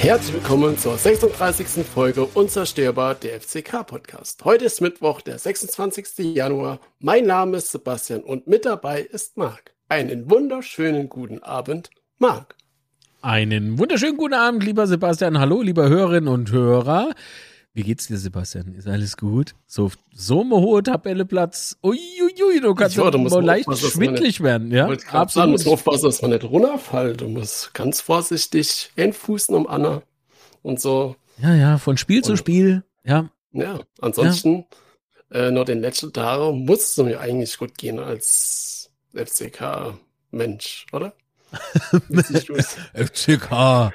Herzlich willkommen zur 36. Folge Unzerstörbar der FCK Podcast. Heute ist Mittwoch, der 26. Januar. Mein Name ist Sebastian und mit dabei ist Marc. Einen wunderschönen guten Abend, Marc. Einen wunderschönen guten Abend, lieber Sebastian. Hallo, lieber Hörerinnen und Hörer. Wie geht's dir, Sebastian? Ist alles gut? So, so eine hohe Tabelle Platz. Uiuiui, du kannst ja, du musst leicht schwindlig werden, ja? Absolut. Sagen, du musst aufpassen, dass man nicht runterfällt. Du musst ganz vorsichtig entfußen um Anna und so. Ja, ja, von Spiel und, zu Spiel, ja. Ja, ansonsten, ja. Äh, nur den letzten Tagen muss es mir eigentlich gut gehen als FCK-Mensch, oder? FCK,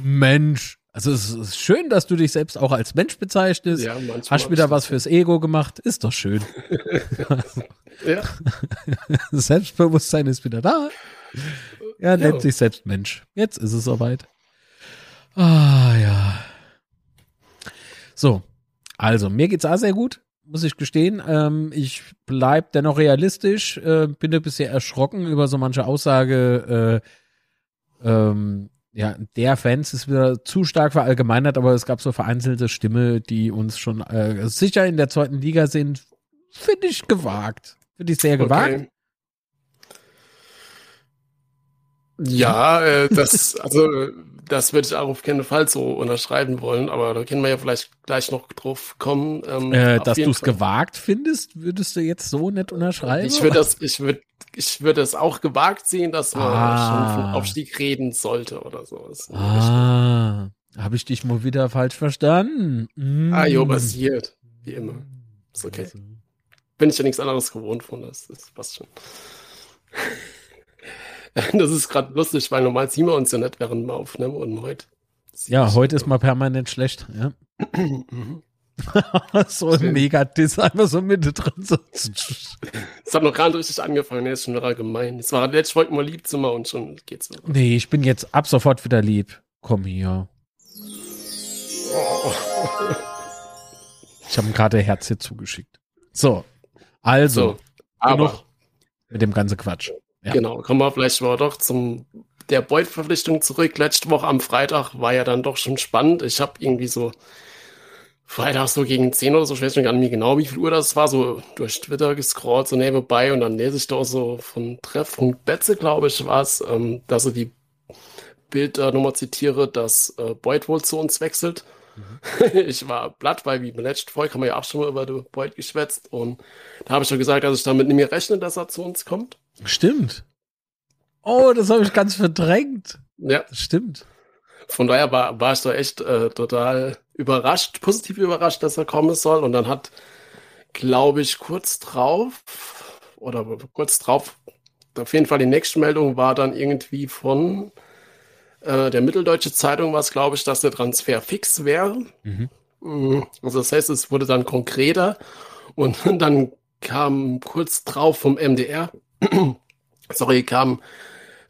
Mensch. Also es ist schön, dass du dich selbst auch als Mensch bezeichnest. Ja, Hast wieder was fürs Ego gemacht. Ist doch schön. ja. Selbstbewusstsein ist wieder da. Er nennt ja. sich selbst Mensch. Jetzt ist es soweit. Ah ja. So, also mir geht's auch sehr gut, muss ich gestehen. Ähm, ich bleib dennoch realistisch. Äh, bin ein bisschen erschrocken über so manche Aussage. Äh, ähm, ja, der Fans ist wieder zu stark verallgemeinert, aber es gab so vereinzelte Stimme, die uns schon äh, sicher in der zweiten Liga sind. Finde ich gewagt. Finde ich sehr gewagt. Okay. Ja, äh, das, also, das würde ich auch auf keinen Fall so unterschreiben wollen, aber da können wir ja vielleicht gleich noch drauf kommen. Ähm, äh, dass du es gewagt findest, würdest du jetzt so nicht unterschreiben? Ich würde das, ich würde ich würde es auch gewagt sehen, dass man ah. schon von Aufstieg reden sollte oder sowas. Ah, habe ich dich mal wieder falsch verstanden? Mm. Ah, jo, passiert. Wie immer. Ist okay. Also. Bin ich ja nichts anderes gewohnt von, das, das passt schon. das ist gerade lustig, weil normal sehen wir uns ja nicht während wir aufnehmen und heute. Ja, heute ist mal permanent schlecht, ja. Mhm. so ein Mega-Diss, einfach so Mitte drin. Es hat noch gar nicht richtig angefangen, er ist schon wieder gemein. Es war letztes Woche mal lieb zu machen und schon geht's wieder. Nee, ich bin jetzt ab sofort wieder lieb. Komm hier. Ich habe ihm gerade Herz hier zugeschickt. So, also, so, aber mit dem ganzen Quatsch. Ja. Genau, kommen wir vielleicht mal doch zum der Beuth-Verpflichtung zurück. Letzte Woche am Freitag war ja dann doch schon spannend. Ich habe irgendwie so Freitag so gegen 10 oder so, ich weiß nicht gar nicht mehr genau, wie viel Uhr das war, so durch Twitter gescrollt, so nebenbei und dann lese ich da so von Treffpunkt Betze, glaube ich, war es, ähm, dass er die Bildnummer zitiere, dass äh, Boyd wohl zu uns wechselt. Mhm. ich war platt, weil wie beim letzten Folge haben wir ja auch schon mal über Boyd geschwätzt und da habe ich schon gesagt, dass ich damit nicht mehr rechne, dass er zu uns kommt. Stimmt. Oh, das habe ich ganz verdrängt. Ja. Das stimmt. Von daher war, war ich da echt äh, total überrascht, positiv überrascht, dass er kommen soll. Und dann hat, glaube ich, kurz drauf oder kurz drauf, auf jeden Fall die nächste Meldung war dann irgendwie von äh, der Mitteldeutsche Zeitung, was glaube ich, dass der Transfer fix wäre. Mhm. mhm. Also das heißt, es wurde dann konkreter und dann kam kurz drauf vom MDR, sorry, kam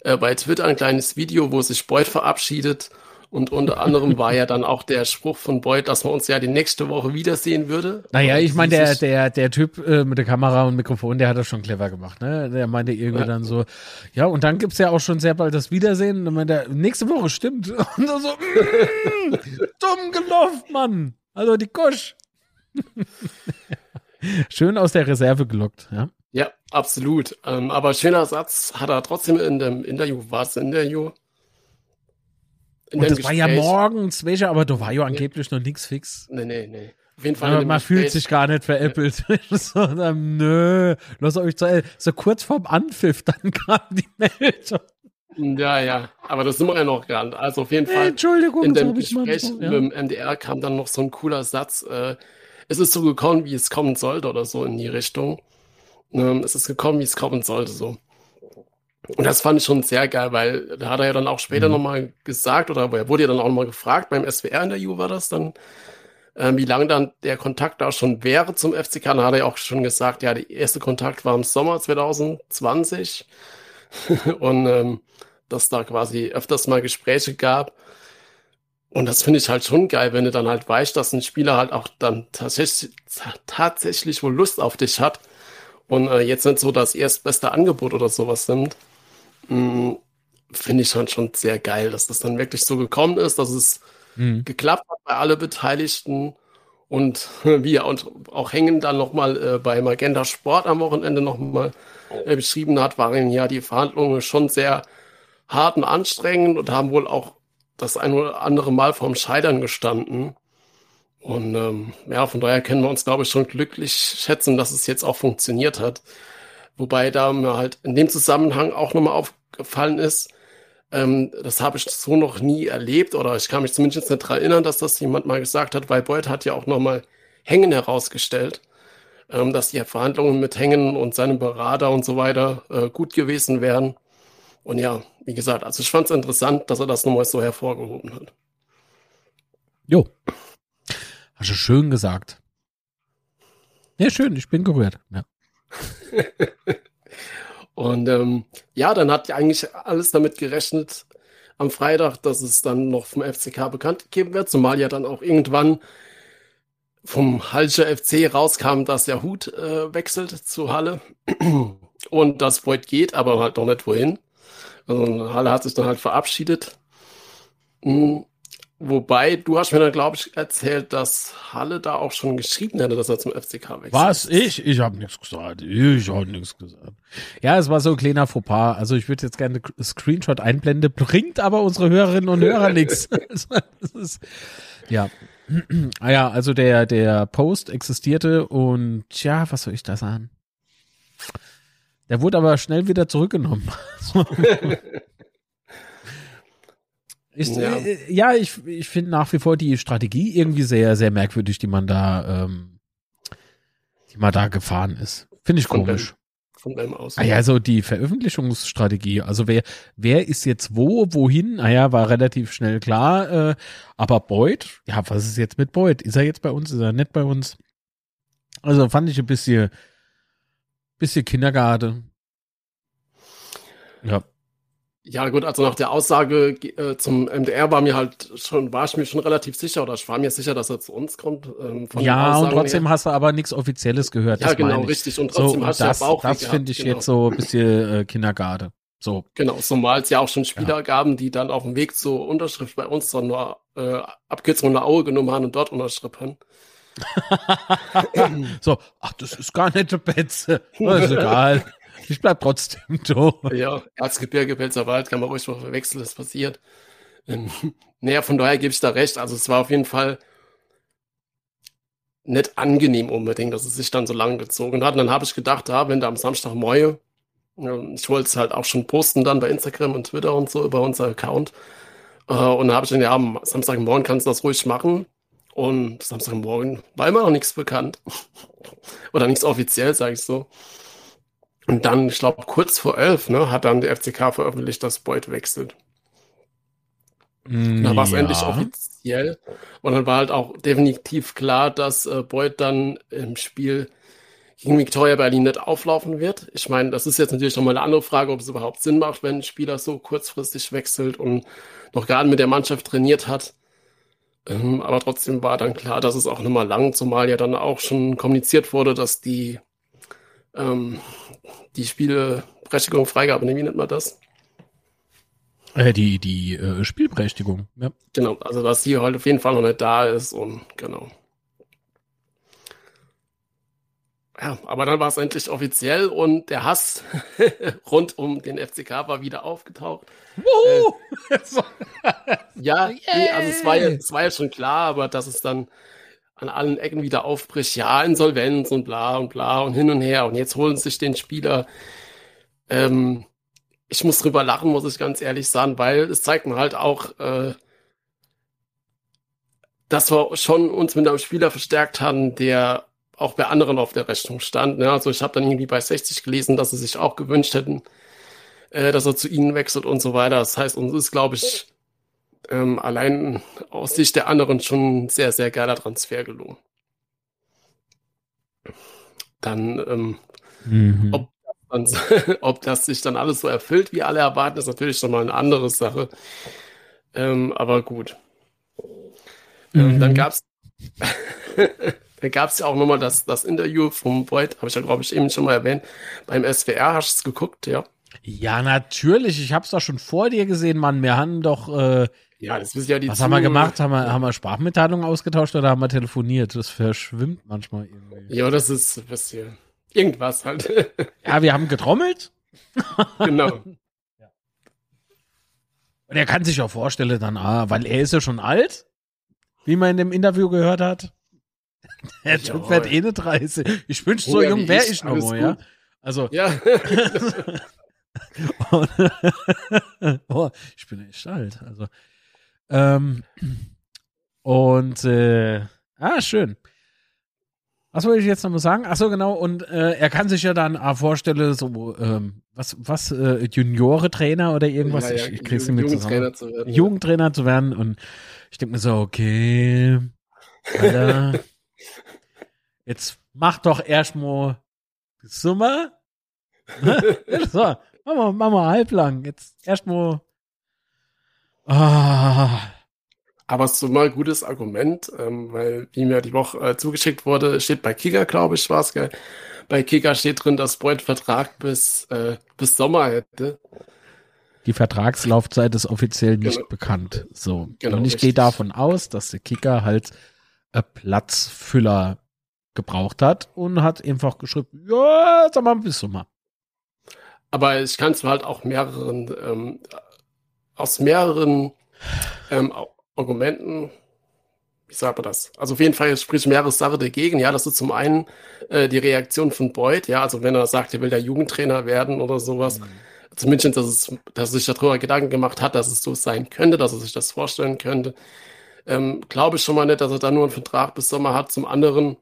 äh, bei Twitter ein kleines Video, wo sich Beuth verabschiedet und unter anderem war ja dann auch der Spruch von Boyd, dass man uns ja die nächste Woche wiedersehen würde. Naja, ich meine, der, der, der Typ äh, mit der Kamera und Mikrofon, der hat das schon clever gemacht, ne? Der meinte irgendwie ja. dann so, ja, und dann gibt's ja auch schon sehr bald das Wiedersehen. Und meinte, nächste Woche stimmt. Und so, mm, dumm gelaufen, Mann. Also die Kosch. Schön aus der Reserve gelockt, ja. Absolut. Ähm, aber schöner Satz hat er trotzdem in dem Interview, war es Interview, und das Gespräch. war ja morgens, welcher, aber da war ja angeblich noch nichts fix. Nee, nee, nee. Auf jeden Fall. Ja, man Gespräch. fühlt sich gar nicht veräppelt. so, dann, nö, lass euch zu, so kurz vorm Anpfiff, dann kam die Meldung. Ja, ja, aber das sind wir ja noch gerade. Also auf jeden Fall. Entschuldigung, in dem Gespräch so, ja. mit dem MDR kam dann noch so ein cooler Satz. Äh, es ist so gekommen, wie es kommen sollte oder so in die Richtung. Ähm, es ist gekommen, wie es kommen sollte, so. Und das fand ich schon sehr geil, weil da hat er ja dann auch später mhm. nochmal gesagt, oder er wurde ja dann auch nochmal gefragt, beim SWR-Interview war das dann, äh, wie lange dann der Kontakt da schon wäre zum FCK. Da hat er ja auch schon gesagt, ja, der erste Kontakt war im Sommer 2020 und ähm, dass da quasi öfters mal Gespräche gab. Und das finde ich halt schon geil, wenn du dann halt weißt, dass ein Spieler halt auch dann tatsächlich, tatsächlich wohl Lust auf dich hat und äh, jetzt nicht so das erstbeste Angebot oder sowas nimmt. Mm, finde ich dann schon sehr geil, dass das dann wirklich so gekommen ist, dass es mhm. geklappt hat bei alle Beteiligten. Und wie und auch Hängen dann nochmal äh, bei Magenta Sport am Wochenende nochmal äh, beschrieben hat, waren ja die Verhandlungen schon sehr hart und anstrengend und haben wohl auch das ein oder andere Mal vorm Scheitern gestanden. Und ähm, ja, von daher können wir uns, glaube ich, schon glücklich schätzen, dass es jetzt auch funktioniert hat. Wobei da mir halt in dem Zusammenhang auch nochmal aufgefallen ist, ähm, das habe ich so noch nie erlebt oder ich kann mich zumindest nicht daran erinnern, dass das jemand mal gesagt hat, weil Beuth hat ja auch nochmal Hängen herausgestellt, ähm, dass die Verhandlungen mit Hängen und seinem Berater und so weiter äh, gut gewesen wären. Und ja, wie gesagt, also ich fand es interessant, dass er das nochmal so hervorgehoben hat. Jo. Hast du schön gesagt. Ja, schön, ich bin gerührt. Ja. Und ähm, ja, dann hat ja eigentlich alles damit gerechnet am Freitag, dass es dann noch vom FCK bekannt gegeben wird, zumal ja dann auch irgendwann vom Halscher FC rauskam, dass der Hut äh, wechselt zu Halle und das Void geht, aber halt noch nicht wohin. Also Halle hat sich dann halt verabschiedet. Mhm. Wobei, du hast mir dann, glaube ich, erzählt, dass Halle da auch schon geschrieben hätte, dass er zum FCK wechselt. Was? Ich? Ich habe nichts gesagt. Ich habe nichts gesagt. Ja, es war so ein kleiner Fauxpas. Also ich würde jetzt gerne Screenshot einblenden, bringt aber unsere Hörerinnen und Hörer nichts. ja. ah ja, also der, der Post existierte und ja, was soll ich da sagen? Der wurde aber schnell wieder zurückgenommen. Ich, ja. Äh, ja, ich, ich finde nach wie vor die Strategie irgendwie sehr, sehr merkwürdig, die man da, ähm, die man da gefahren ist. Finde ich von komisch. Wem, von wem aus? Ah ja, so die Veröffentlichungsstrategie. Also wer, wer ist jetzt wo, wohin? Ah ja, war relativ schnell klar. Äh, aber Boyd, ja, was ist jetzt mit Boyd? Ist er jetzt bei uns? Ist er nicht bei uns? Also fand ich ein bisschen, bisschen Kindergarten. Ja. Ja, gut, also nach der Aussage äh, zum MDR war mir halt schon, war ich mir schon relativ sicher oder ich war mir sicher, dass er zu uns kommt. Ähm, ja, und trotzdem her. hast du aber nichts Offizielles gehört. Ja, genau, richtig. Und trotzdem so, hast das, du ja Bauch. Das finde ich genau. jetzt so ein bisschen äh, Kindergarten. So. Genau, zumal es ja auch schon Spieler ja. gaben, die dann auf dem Weg zur Unterschrift bei uns dann nur äh, Abkürzung nach Aue genommen haben und dort unterschrieben. so, ach, das ist gar nicht der Betze. Das ist egal. Ich bleib trotzdem da. Ja, Erzgebirge, Pfälzerwald kann man ruhig mal verwechseln, das passiert. Ähm, naja, von daher gebe ich da recht. Also es war auf jeden Fall nicht angenehm unbedingt, dass es sich dann so lange gezogen hat. Und dann habe ich gedacht, ja, wenn da am Samstag Moje, ich wollte es halt auch schon posten dann bei Instagram und Twitter und so über unser Account. Äh, und dann habe ich dann, ja, am Samstagmorgen kannst du das ruhig machen. Und Samstagmorgen war immer noch nichts bekannt. Oder nichts offiziell, sage ich so. Und dann, ich glaube, kurz vor elf, ne, hat dann der FCK veröffentlicht, dass Beuth wechselt. Mm, da war es ja. endlich offiziell. Und dann war halt auch definitiv klar, dass äh, Beuth dann im Spiel gegen Victoria Berlin nicht auflaufen wird. Ich meine, das ist jetzt natürlich nochmal eine andere Frage, ob es überhaupt Sinn macht, wenn ein Spieler so kurzfristig wechselt und noch gar nicht mit der Mannschaft trainiert hat. Ähm, aber trotzdem war dann klar, dass es auch nochmal lang, zumal ja dann auch schon kommuniziert wurde, dass die ähm, die Spielberechtigung, Freigabe, wie nennt man das? Äh, die die äh, Spielberechtigung, ja. Genau, also dass sie halt auf jeden Fall noch nicht da ist und genau. Ja, aber dann war es endlich offiziell und der Hass rund um den FCK war wieder aufgetaucht. Äh, ja, nee, also es war, ja, es war ja schon klar, aber dass es dann an allen Ecken wieder aufbricht, ja, Insolvenz und bla und bla und hin und her. Und jetzt holen sich den Spieler. Ähm, ich muss drüber lachen, muss ich ganz ehrlich sagen, weil es zeigt mir halt auch, äh, dass wir schon uns mit einem Spieler verstärkt haben, der auch bei anderen auf der Rechnung stand. Ne? Also ich habe dann irgendwie bei 60 gelesen, dass sie sich auch gewünscht hätten, äh, dass er zu ihnen wechselt und so weiter. Das heißt, uns ist, glaube ich, ähm, allein aus Sicht der anderen schon ein sehr, sehr geiler Transfer gelungen. Dann, ähm, mhm. ob, ob, das sich dann alles so erfüllt, wie alle erwarten, ist natürlich schon mal eine andere Sache. Ähm, aber gut. Ähm, mhm. Dann gab es dann gab es ja auch nochmal das, das Interview vom Void, habe ich ja, glaube ich, eben schon mal erwähnt, beim SWR. Hast du es geguckt, ja? Ja, natürlich. Ich hab's doch schon vor dir gesehen, Mann. Wir haben doch. Äh, ja, das ist ja die Was haben wir gemacht? Haben wir, haben wir Sprachmitteilungen ausgetauscht oder haben wir telefoniert? Das verschwimmt manchmal irgendwie. Ja, das ist ein bisschen irgendwas halt. ja, wir haben getrommelt. genau. Und er kann sich auch vorstellen dann, ah, weil er ist ja schon alt, wie man in dem Interview gehört hat. Der Typ wird eh eine 30. Ich wünschte, so jung wäre ich noch mal, ja. Also. Ja. oh, ich bin echt alt. Also. Ähm, und äh, ah, schön. Was wollte ich jetzt nochmal sagen? Ach so, genau. Und äh, er kann sich ja dann ah, vorstellen, so ähm, was, was äh, Juniore-Trainer oder irgendwas. Ja, ja, ich, ich krieg's nicht Jugendtrainer zu werden. Jugendtrainer zu werden. Und ich denke mir so, okay, Alter, jetzt mach doch erstmal Summer. Ne? so, machen wir, machen wir halblang. Jetzt erstmal. Ah. Aber es ist so mal ein gutes Argument, ähm, weil, wie mir die Woche äh, zugeschickt wurde, steht bei Kicker, glaube ich, war es, gell? Bei Kicker steht drin, dass Boyd Vertrag bis, äh, bis Sommer hätte. Die Vertragslaufzeit ist offiziell nicht genau. bekannt. So. Genau, Und ich gehe davon aus, dass der Kicker halt äh, Platzfüller gebraucht hat und hat einfach geschrieben, ja, sag mal bis Sommer. Aber ich kann es halt auch mehreren, ähm, aus mehreren ähm, Argumenten, wie sagt man das? Also auf jeden Fall spricht mehrere Sachen dagegen. Ja, das ist zum einen äh, die Reaktion von Boyd, ja, also wenn er sagt, er will der Jugendtrainer werden oder sowas. Mhm. Zumindest, dass, es, dass er sich darüber Gedanken gemacht hat, dass es so sein könnte, dass er sich das vorstellen könnte. Ähm, Glaube ich schon mal nicht, dass er da nur einen Vertrag bis Sommer hat. Zum anderen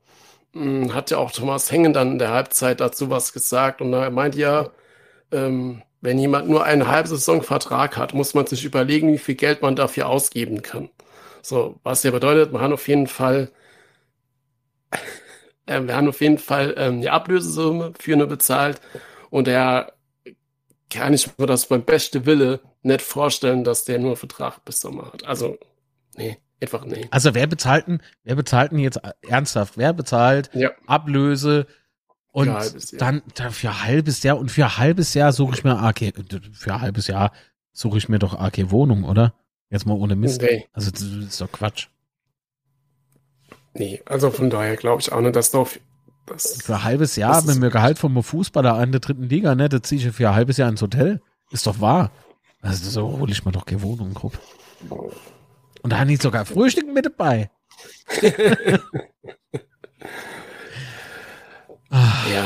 mh, hm, hat ja auch Thomas Hengen dann in der Halbzeit dazu was gesagt und er meint ja, ähm, wenn jemand nur einen halben Saisonvertrag hat, muss man sich überlegen, wie viel Geld man dafür ausgeben kann. So, was ja bedeutet, man hat auf jeden Fall, äh, wir haben auf jeden Fall ähm, die Ablösesumme für eine bezahlt und er kann ich mir das beim besten Wille nicht vorstellen, dass der nur einen Vertrag bis Sommer hat. Also, nee, einfach nee. Also wer bezahlt denn, wer bezahlt denn jetzt ernsthaft? Wer bezahlt ja. Ablöse? Und dann, dann für ein halbes Jahr und für ein halbes Jahr suche ich mir AK, für ein halbes Jahr suche ich mir doch AK Wohnung, oder? Jetzt mal ohne Mist. Nee. Also das ist doch Quatsch. Nee, also von daher glaube ich auch nicht, dass doch das, für ein halbes Jahr, wenn mir Gehalt vom Fußballer an der dritten Liga, ne, da ziehe ich für ein halbes Jahr ins Hotel. Ist doch wahr. Also so hole ich mir doch keine Wohnung, Gruppe. Und da habe ich sogar Frühstück mit dabei. Ah. Ja.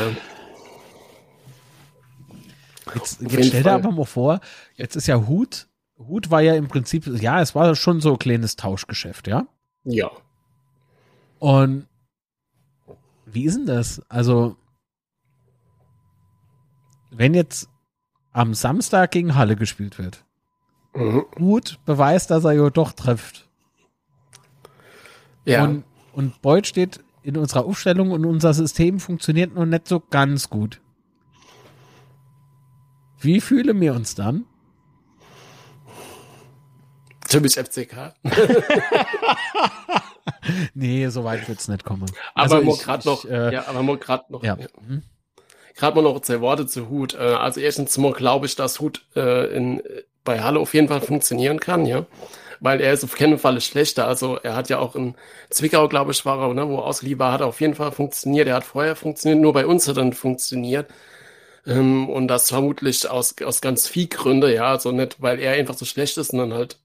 Jetzt, jetzt stell dir aber mal vor, jetzt ist ja Hut. Hut war ja im Prinzip, ja, es war schon so ein kleines Tauschgeschäft, ja? Ja. Und wie ist denn das? Also, wenn jetzt am Samstag gegen Halle gespielt wird, mhm. Hut beweist, dass er ja doch trifft. Ja. Und, und Beuth steht in unserer Aufstellung und unser System funktioniert noch nicht so ganz gut. Wie fühlen wir uns dann? Typisch FCK. nee, so weit wird es nicht kommen. Aber also gerade noch, äh, ja, aber gerade noch, ja. ja. Gerade mal noch zwei Worte zu Hut. Äh, also erstens mal glaube ich, dass Hut äh, in, bei Halle auf jeden Fall funktionieren kann, ja weil er ist auf keinen Fall schlechter. Also er hat ja auch in Zwickau, glaube ich, war er, ne, wo er ausgeliehen war, hat auf jeden Fall funktioniert. Er hat vorher funktioniert, nur bei uns hat er dann funktioniert. Ähm, und das vermutlich aus, aus ganz viel Gründe, ja, also nicht, weil er einfach so schlecht ist, sondern halt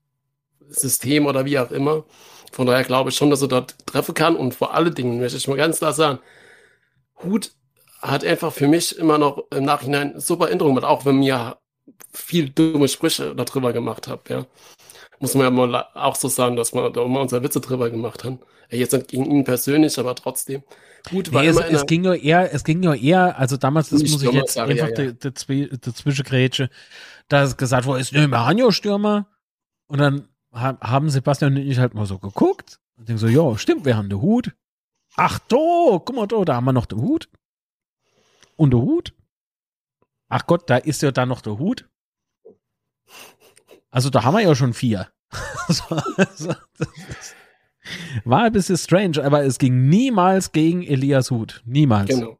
System oder wie auch immer. Von daher glaube ich schon, dass er dort treffen kann. Und vor allen Dingen möchte ich mal ganz klar sagen, Hut hat einfach für mich immer noch im Nachhinein super Änderungen gemacht, auch wenn mir viel dumme Sprüche darüber gemacht habe, ja muss man ja mal auch so sagen, dass wir da immer unsere Witze drüber gemat haben. Jetzt nicht gegen ihn persönlich, aber trotzdem. Gut, war nee, es, es ging nur eher, es ging nur eher, also damals, das muss ich jetzt einfach ja, ja. dazwischen grätsche, da ist gesagt wurde, ist ne Maranio-Stürmer. Und dann haben Sebastian und ich halt mal so geguckt und denken so, ja, stimmt, wir haben den Hut. Ach do, guck mal, do, da haben wir noch den Hut. Und der Hut. Ach Gott, da ist ja dann noch der Hut. Also da haben wir ja schon vier. War ein bisschen strange, aber es ging niemals gegen Elias Hut. Niemals. Genau.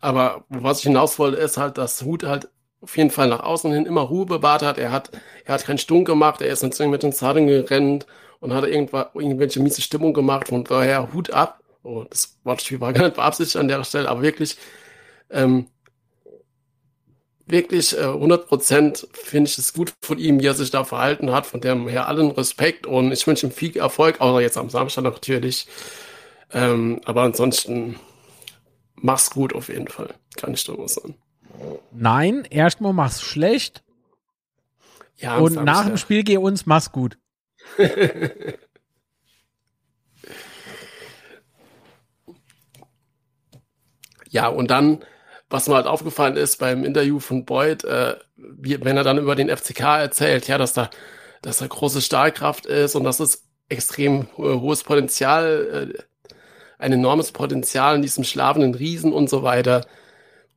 Aber was ich hinaus wollte, ist halt, dass Hut halt auf jeden Fall nach außen hin immer Ruhe bewahrt hat. Er hat, er hat keinen Stunk gemacht, er ist nicht mit den Stadion gerannt und hat irgendwelche miese Stimmung gemacht. Von daher Hut ab. Oh, das Wortspiel war gar nicht beabsichtigt an der Stelle, aber wirklich, ähm, wirklich äh, 100% finde ich es gut von ihm, wie er sich da verhalten hat. Von dem her allen Respekt und ich wünsche ihm viel Erfolg, außer jetzt am Samstag natürlich. Ähm, aber ansonsten mach's gut auf jeden Fall, kann ich mal sagen. Nein, erstmal mach's schlecht. Ja, und nach dem Spiel geh uns, mach's gut. ja, und dann was mir halt aufgefallen ist beim Interview von Boyd, äh, wie, wenn er dann über den FCK erzählt, ja, dass da, dass da große Stahlkraft ist und dass es extrem äh, hohes Potenzial, äh, ein enormes Potenzial in diesem schlafenden Riesen und so weiter.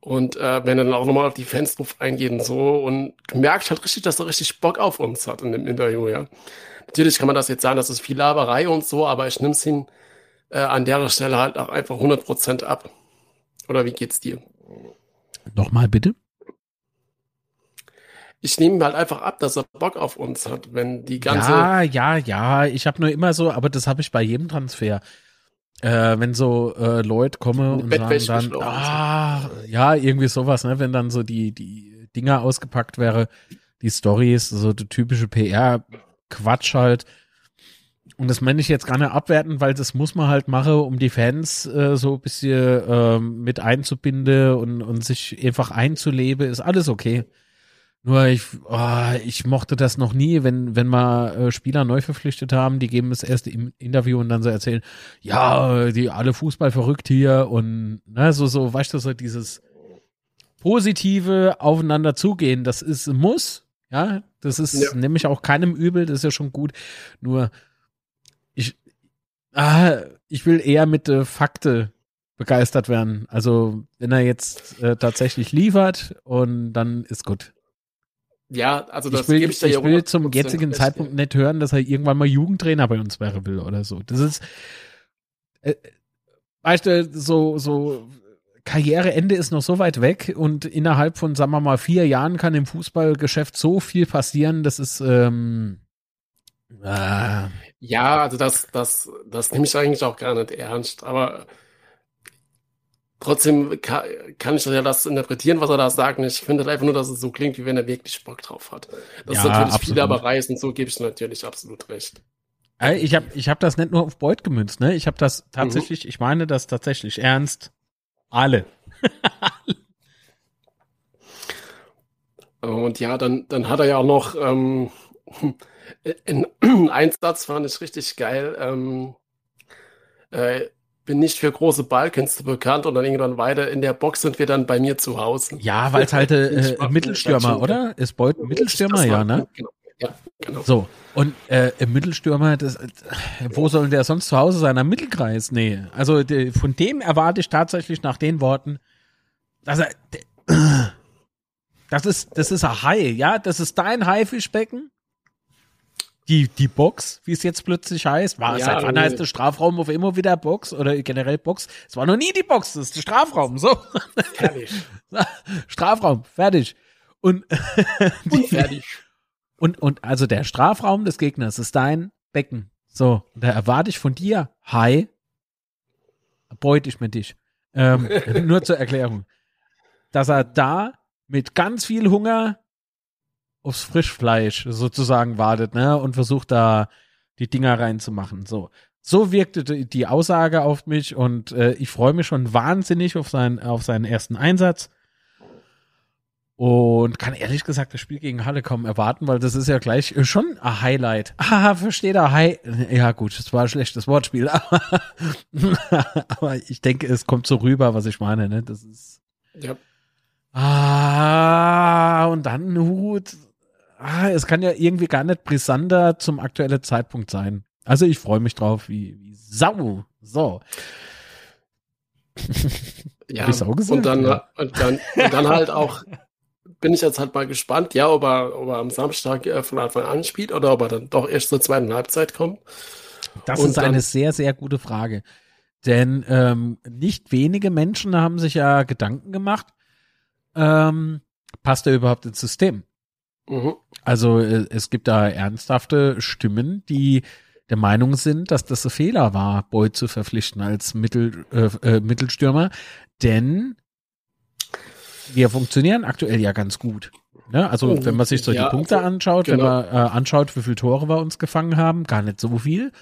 Und äh, wenn er dann auch nochmal auf die Fans drauf eingeht und so und du merkst halt richtig, dass er richtig Bock auf uns hat in dem Interview, ja. Natürlich kann man das jetzt sagen, das ist viel Laberei und so, aber ich nehme es ihn äh, an der Stelle halt auch einfach 100% ab. Oder wie geht's dir? Nochmal bitte? Ich nehme halt einfach ab, dass er Bock auf uns hat, wenn die ganze. Ja, ja, ja. Ich habe nur immer so, aber das habe ich bei jedem Transfer. Äh, wenn so äh, Leute kommen und sagen dann, ah, ja, irgendwie sowas, ne? Wenn dann so die, die Dinger ausgepackt wäre, die Stories, so die typische PR-Quatsch halt. Und das meine ich jetzt gar nicht abwerten, weil das muss man halt machen, um die Fans äh, so ein bisschen äh, mit einzubinden und, und sich einfach einzuleben, ist alles okay. Nur ich, oh, ich mochte das noch nie, wenn, wenn wir äh, Spieler neu verpflichtet haben, die geben das erste im Interview und dann so erzählen, ja, die alle Fußball verrückt hier und ne, so, so, weißt du, so dieses positive Aufeinander zugehen, das ist muss, ja, das ist ja. nämlich auch keinem übel, das ist ja schon gut. Nur ah, ich will eher mit äh, Fakte begeistert werden. Also, wenn er jetzt äh, tatsächlich liefert und dann ist gut. Ja, also das ich will, ich, ich will zum jetzigen Zeitpunkt nicht hören, dass er irgendwann mal Jugendtrainer bei uns wäre will oder so. Das ist, äh, weißt du, so, so Karriereende ist noch so weit weg und innerhalb von, sagen wir mal, vier Jahren kann im Fußballgeschäft so viel passieren, das ist, ähm, äh, ja, also das, das, das nehme ich eigentlich auch gar nicht ernst, aber trotzdem kann, kann ich ja das interpretieren, was er da sagt. Und ich finde halt einfach nur, dass es so klingt, wie wenn er wirklich Bock drauf hat. Das ja, ist natürlich absolut. viel aber reißen, so gebe ich natürlich absolut recht. Ich habe ich hab das nicht nur auf Beut gemünzt, ne? Ich habe das tatsächlich, mhm. ich meine das tatsächlich ernst. Alle. Und ja, dann, dann hat er ja auch noch ähm, in, ein Satz fand ich richtig geil. Ähm, äh, bin nicht für große Ballkünste bekannt und dann irgendwann weiter in der Box sind wir dann bei mir zu Hause. Ja, weil es halt äh, Mittelstürmer, oder? Ist Beut Mittelstürmer, ja, ne? Genau. Ja, genau. So, und äh, im Mittelstürmer, das, äh, wo soll der sonst zu Hause sein? Am Mittelkreis? Nee. Also de, von dem erwarte ich tatsächlich nach den Worten, dass er, de, das ist, das ist ein Hai, ja? Das ist dein Haifischbecken die, die Box, wie es jetzt plötzlich heißt, war ja, seit wann heißt der Strafraum auf immer wieder Box oder generell Box? Es war noch nie die Box, das ist der Strafraum, so. Fertig. Strafraum, fertig. Und, und fertig. Und, und also der Strafraum des Gegners ist dein Becken. So, da erwarte ich von dir, hi, beute ich mir dich. Ähm, nur zur Erklärung. Dass er da mit ganz viel Hunger aufs Frischfleisch sozusagen wartet, ne, und versucht da die Dinger reinzumachen. So. So wirkte die Aussage auf mich und äh, ich freue mich schon wahnsinnig auf seinen, auf seinen ersten Einsatz. Und kann ehrlich gesagt das Spiel gegen Halle kaum erwarten, weil das ist ja gleich schon ein Highlight. Ah, versteht er, Hi. Ja, gut, das war ein schlechtes Wortspiel, aber, aber ich denke, es kommt so rüber, was ich meine, ne? Das ist. Ja. Ah, und dann Hut ah, es kann ja irgendwie gar nicht brisanter zum aktuellen Zeitpunkt sein. Also ich freue mich drauf, wie, wie Sau. So. Ja, und dann, ja. und dann, und dann halt auch, bin ich jetzt halt mal gespannt, ja, ob er, ob er am Samstag äh, von Anfang an spielt oder ob er dann doch erst zur zweiten Halbzeit kommt. Das und ist eine sehr, sehr gute Frage. Denn ähm, nicht wenige Menschen haben sich ja Gedanken gemacht, ähm, passt er überhaupt ins System? Mhm. Also äh, es gibt da ernsthafte Stimmen, die der Meinung sind, dass das ein Fehler war, Boyd zu verpflichten als Mittel, äh, äh, Mittelstürmer, denn wir funktionieren aktuell ja ganz gut. Ne? Also oh, wenn man sich so ja, die Punkte also, anschaut, genau. wenn man äh, anschaut, wie viele Tore wir uns gefangen haben, gar nicht so viel.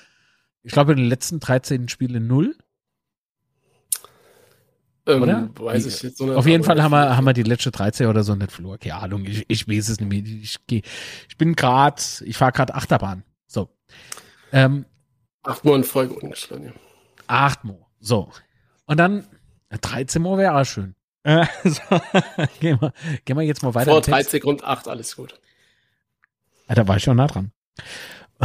Ich glaube in den letzten 13 Spielen null. Ähm, oder? Weiß ich jetzt so Auf jeden Fall haben wir, haben wir die letzte 13 oder so nicht verloren. Keine Ahnung, ich, ich weiß es nicht mehr. Ich, geh, ich bin gerade, ich fahre gerade Achterbahn. So. Ähm, acht Mo in Folge ungeschlagen, ja. Acht Mo. So. Und dann 13 Mo wäre auch schön. Äh, so, gehen, wir, gehen wir jetzt mal weiter. Vor 13 und 8, alles gut. Ja, da war ich schon nah dran.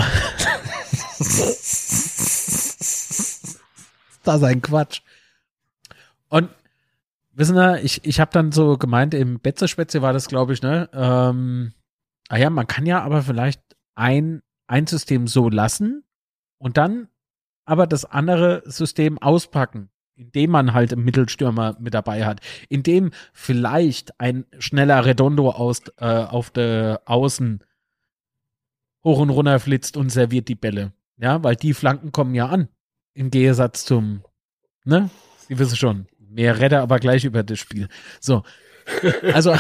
das ist ein Quatsch. Und wissen Sie, ich, ich habe dann so gemeint, im Betzespätzle war das, glaube ich, ne? Ähm, ah ja, man kann ja aber vielleicht ein, ein System so lassen und dann aber das andere System auspacken, indem man halt einen Mittelstürmer mit dabei hat, indem vielleicht ein schneller Redondo aus, äh, auf der Außen hoch und runter flitzt und serviert die Bälle. Ja, weil die Flanken kommen ja an. Im Gegensatz zum, ne? Sie wissen schon, mehr Redder aber gleich über das Spiel. So. Also,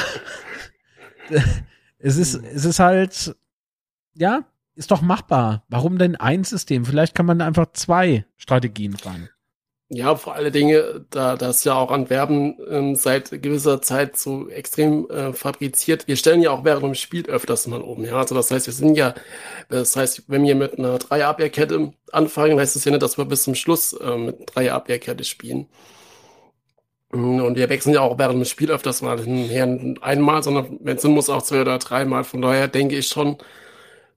es ist, es ist halt, ja, ist doch machbar. Warum denn ein System? Vielleicht kann man einfach zwei Strategien fahren. Ja, vor alle Dinge, da das ja auch an Werben ähm, seit gewisser Zeit so extrem äh, fabriziert. Wir stellen ja auch während dem Spiel öfters mal um. Ja, also das heißt, wir sind ja, das heißt, wenn wir mit einer Dreierabwehrkette anfangen, heißt es ja nicht, dass wir bis zum Schluss äh, mit Dreierabwehrkette spielen. Und wir wechseln ja auch während dem Spiel öfters mal hinher einmal, sondern wenn es muss auch zwei oder dreimal. Von daher denke ich schon,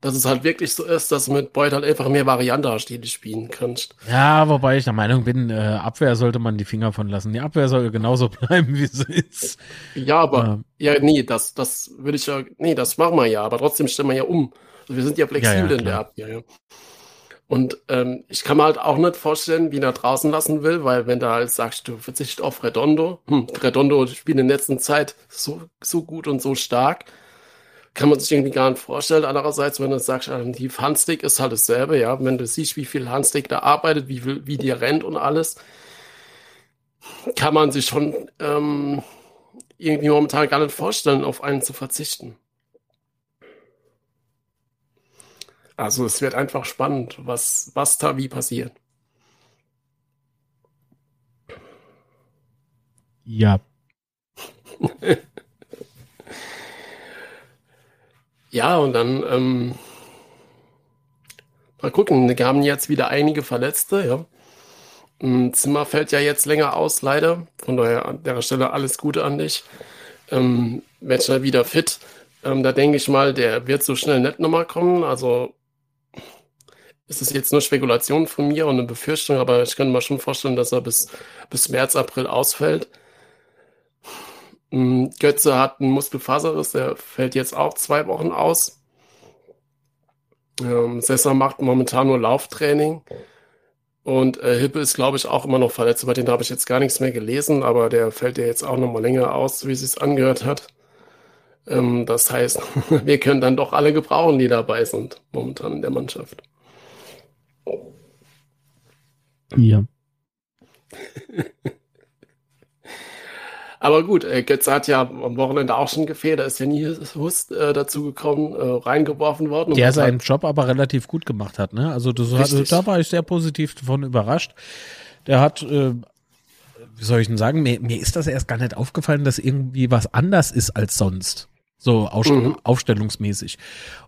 dass es halt wirklich so ist, dass du mit Beut halt einfach mehr Variante hast, die du spielen kannst. Ja, wobei ich der Meinung bin, äh, Abwehr sollte man die Finger von lassen. Die Abwehr soll genauso bleiben, wie sie ist. Ja, aber, ähm. ja, nee, das, das würde ich ja, nee, das machen wir ja, aber trotzdem stellen wir ja um. Also wir sind ja flexibel ja, ja, in der Abwehr, ja. Und ähm, ich kann mir halt auch nicht vorstellen, wie er draußen lassen will, weil wenn du halt sagst, du verzichtest auf Redondo, hm, Redondo spielt in der letzten Zeit so, so gut und so stark, kann man sich irgendwie gar nicht vorstellen. Andererseits, wenn du sagst, die Handstick ist halt dasselbe, ja, wenn du siehst, wie viel Handstick da arbeitet, wie, viel, wie die rennt und alles, kann man sich schon ähm, irgendwie momentan gar nicht vorstellen, auf einen zu verzichten. Also es wird einfach spannend, was, was da wie passiert. Ja. Ja, und dann ähm, mal gucken. Wir haben jetzt wieder einige Verletzte, ja. Ein Zimmer fällt ja jetzt länger aus, leider. Von daher an der Stelle alles Gute an dich. Ähm, wird schnell wieder fit. Ähm, da denke ich mal, der wird so schnell nicht nochmal kommen. Also ist es jetzt nur Spekulation von mir und eine Befürchtung, aber ich könnte mir schon vorstellen, dass er bis, bis März, April ausfällt. Mm, Götze hat einen Muskelfaserriss, der fällt jetzt auch zwei Wochen aus. Ähm, Sessa macht momentan nur Lauftraining. Und äh, Hippe ist, glaube ich, auch immer noch verletzt. Über den habe ich jetzt gar nichts mehr gelesen, aber der fällt ja jetzt auch noch mal länger aus, wie es sich angehört hat. Ähm, das heißt, wir können dann doch alle gebrauchen, die dabei sind, momentan in der Mannschaft. Ja. Aber gut, äh, Götze hat ja am Wochenende auch schon gefehlt. Da ist ja nie Hust äh, dazu gekommen, äh, reingeworfen worden. Der seinen Job aber relativ gut gemacht hat. Ne? Also das hat, da war ich sehr positiv davon überrascht. Der hat, äh, wie soll ich denn sagen, mir, mir ist das erst gar nicht aufgefallen, dass irgendwie was anders ist als sonst. So Ausst mhm. aufstellungsmäßig.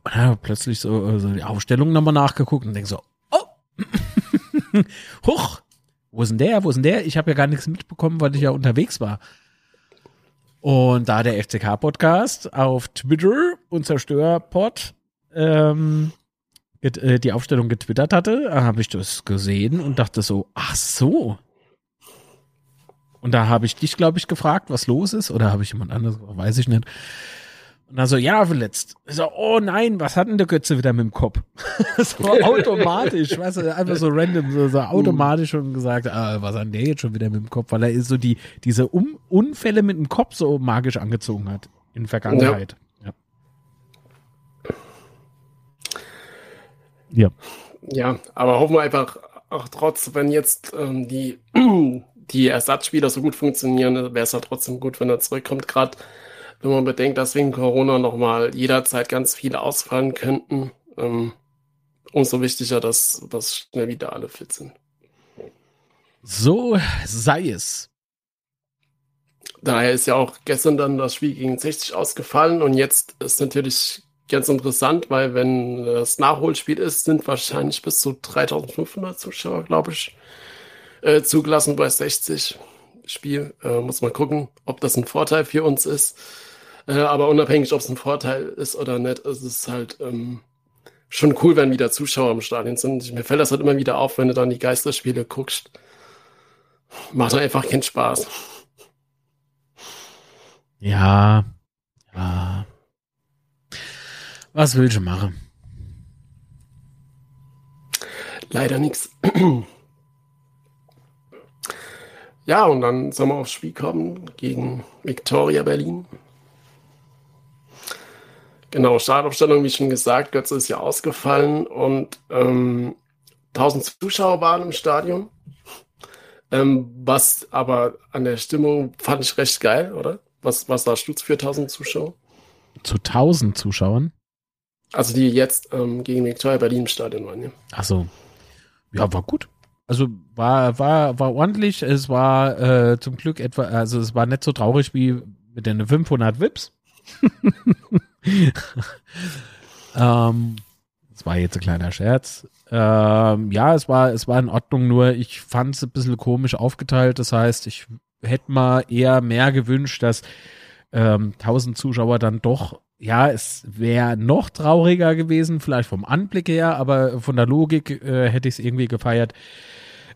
Und dann habe ich plötzlich so, äh, so die Aufstellung nochmal nachgeguckt und denke so, oh, huch, wo ist denn der, wo ist denn der? Ich habe ja gar nichts mitbekommen, weil ich ja unterwegs war. Und da der FCK-Podcast auf Twitter, unser Störpod, ähm, äh, die Aufstellung getwittert hatte, habe ich das gesehen und dachte so, ach so. Und da habe ich dich, glaube ich, gefragt, was los ist, oder habe ich jemand anderes, weiß ich nicht. Und dann so, ja, verletzt. Ich so, oh nein, was hat denn der Götze wieder mit dem Kopf? so automatisch, weißt du, einfach so random, so, so automatisch schon gesagt, ah, was hat der jetzt schon wieder mit dem Kopf? Weil er so die, diese um Unfälle mit dem Kopf so magisch angezogen hat. in Vergangenheit. Ja. Ja. Ja, aber hoffen wir einfach, auch trotz, wenn jetzt ähm, die, die Ersatzspieler so gut funktionieren, wäre es ja trotzdem gut, wenn er zurückkommt. Gerade wenn man bedenkt, dass wegen Corona nochmal jederzeit ganz viele ausfallen könnten. Ähm, umso wichtiger, dass, dass schnell wieder alle fit sind. So sei es. Daher ist ja auch gestern dann das Spiel gegen 60 ausgefallen und jetzt ist natürlich ganz interessant, weil wenn das Nachholspiel ist, sind wahrscheinlich bis zu 3500 Zuschauer, glaube ich, äh, zugelassen bei 60 Spiel. Äh, muss man gucken, ob das ein Vorteil für uns ist. Äh, aber unabhängig, ob es ein Vorteil ist oder nicht, ist es halt ähm, schon cool, wenn wieder Zuschauer im Stadion sind. Mir fällt das halt immer wieder auf, wenn du dann die Geisterspiele guckst. Macht einfach keinen Spaß. Ja, ja. Was willst du machen? Leider nichts. Ja, und dann sollen wir aufs Spiel kommen gegen Victoria Berlin. Genau, Startaufstellung, wie schon gesagt, Götze ist ja ausgefallen und ähm, 1000 Zuschauer waren im Stadion. Ähm, was aber an der Stimmung fand ich recht geil, oder? Was, was da Stutz für 1000 Zuschauer? Zu 1000 Zuschauern? Also die jetzt ähm, gegen Victoria Berlin im Stadion waren, ja. Ach so. Ja, war gut. Also war, war, war ordentlich. Es war äh, zum Glück etwa, also es war nicht so traurig wie mit den 500 Vips. ähm, das war jetzt ein kleiner Scherz. Ähm, ja, es war, es war in Ordnung, nur ich fand es ein bisschen komisch aufgeteilt. Das heißt, ich hätte mal eher mehr gewünscht, dass ähm, 1000 Zuschauer dann doch ja, es wäre noch trauriger gewesen, vielleicht vom Anblick her, aber von der Logik äh, hätte ich es irgendwie gefeiert,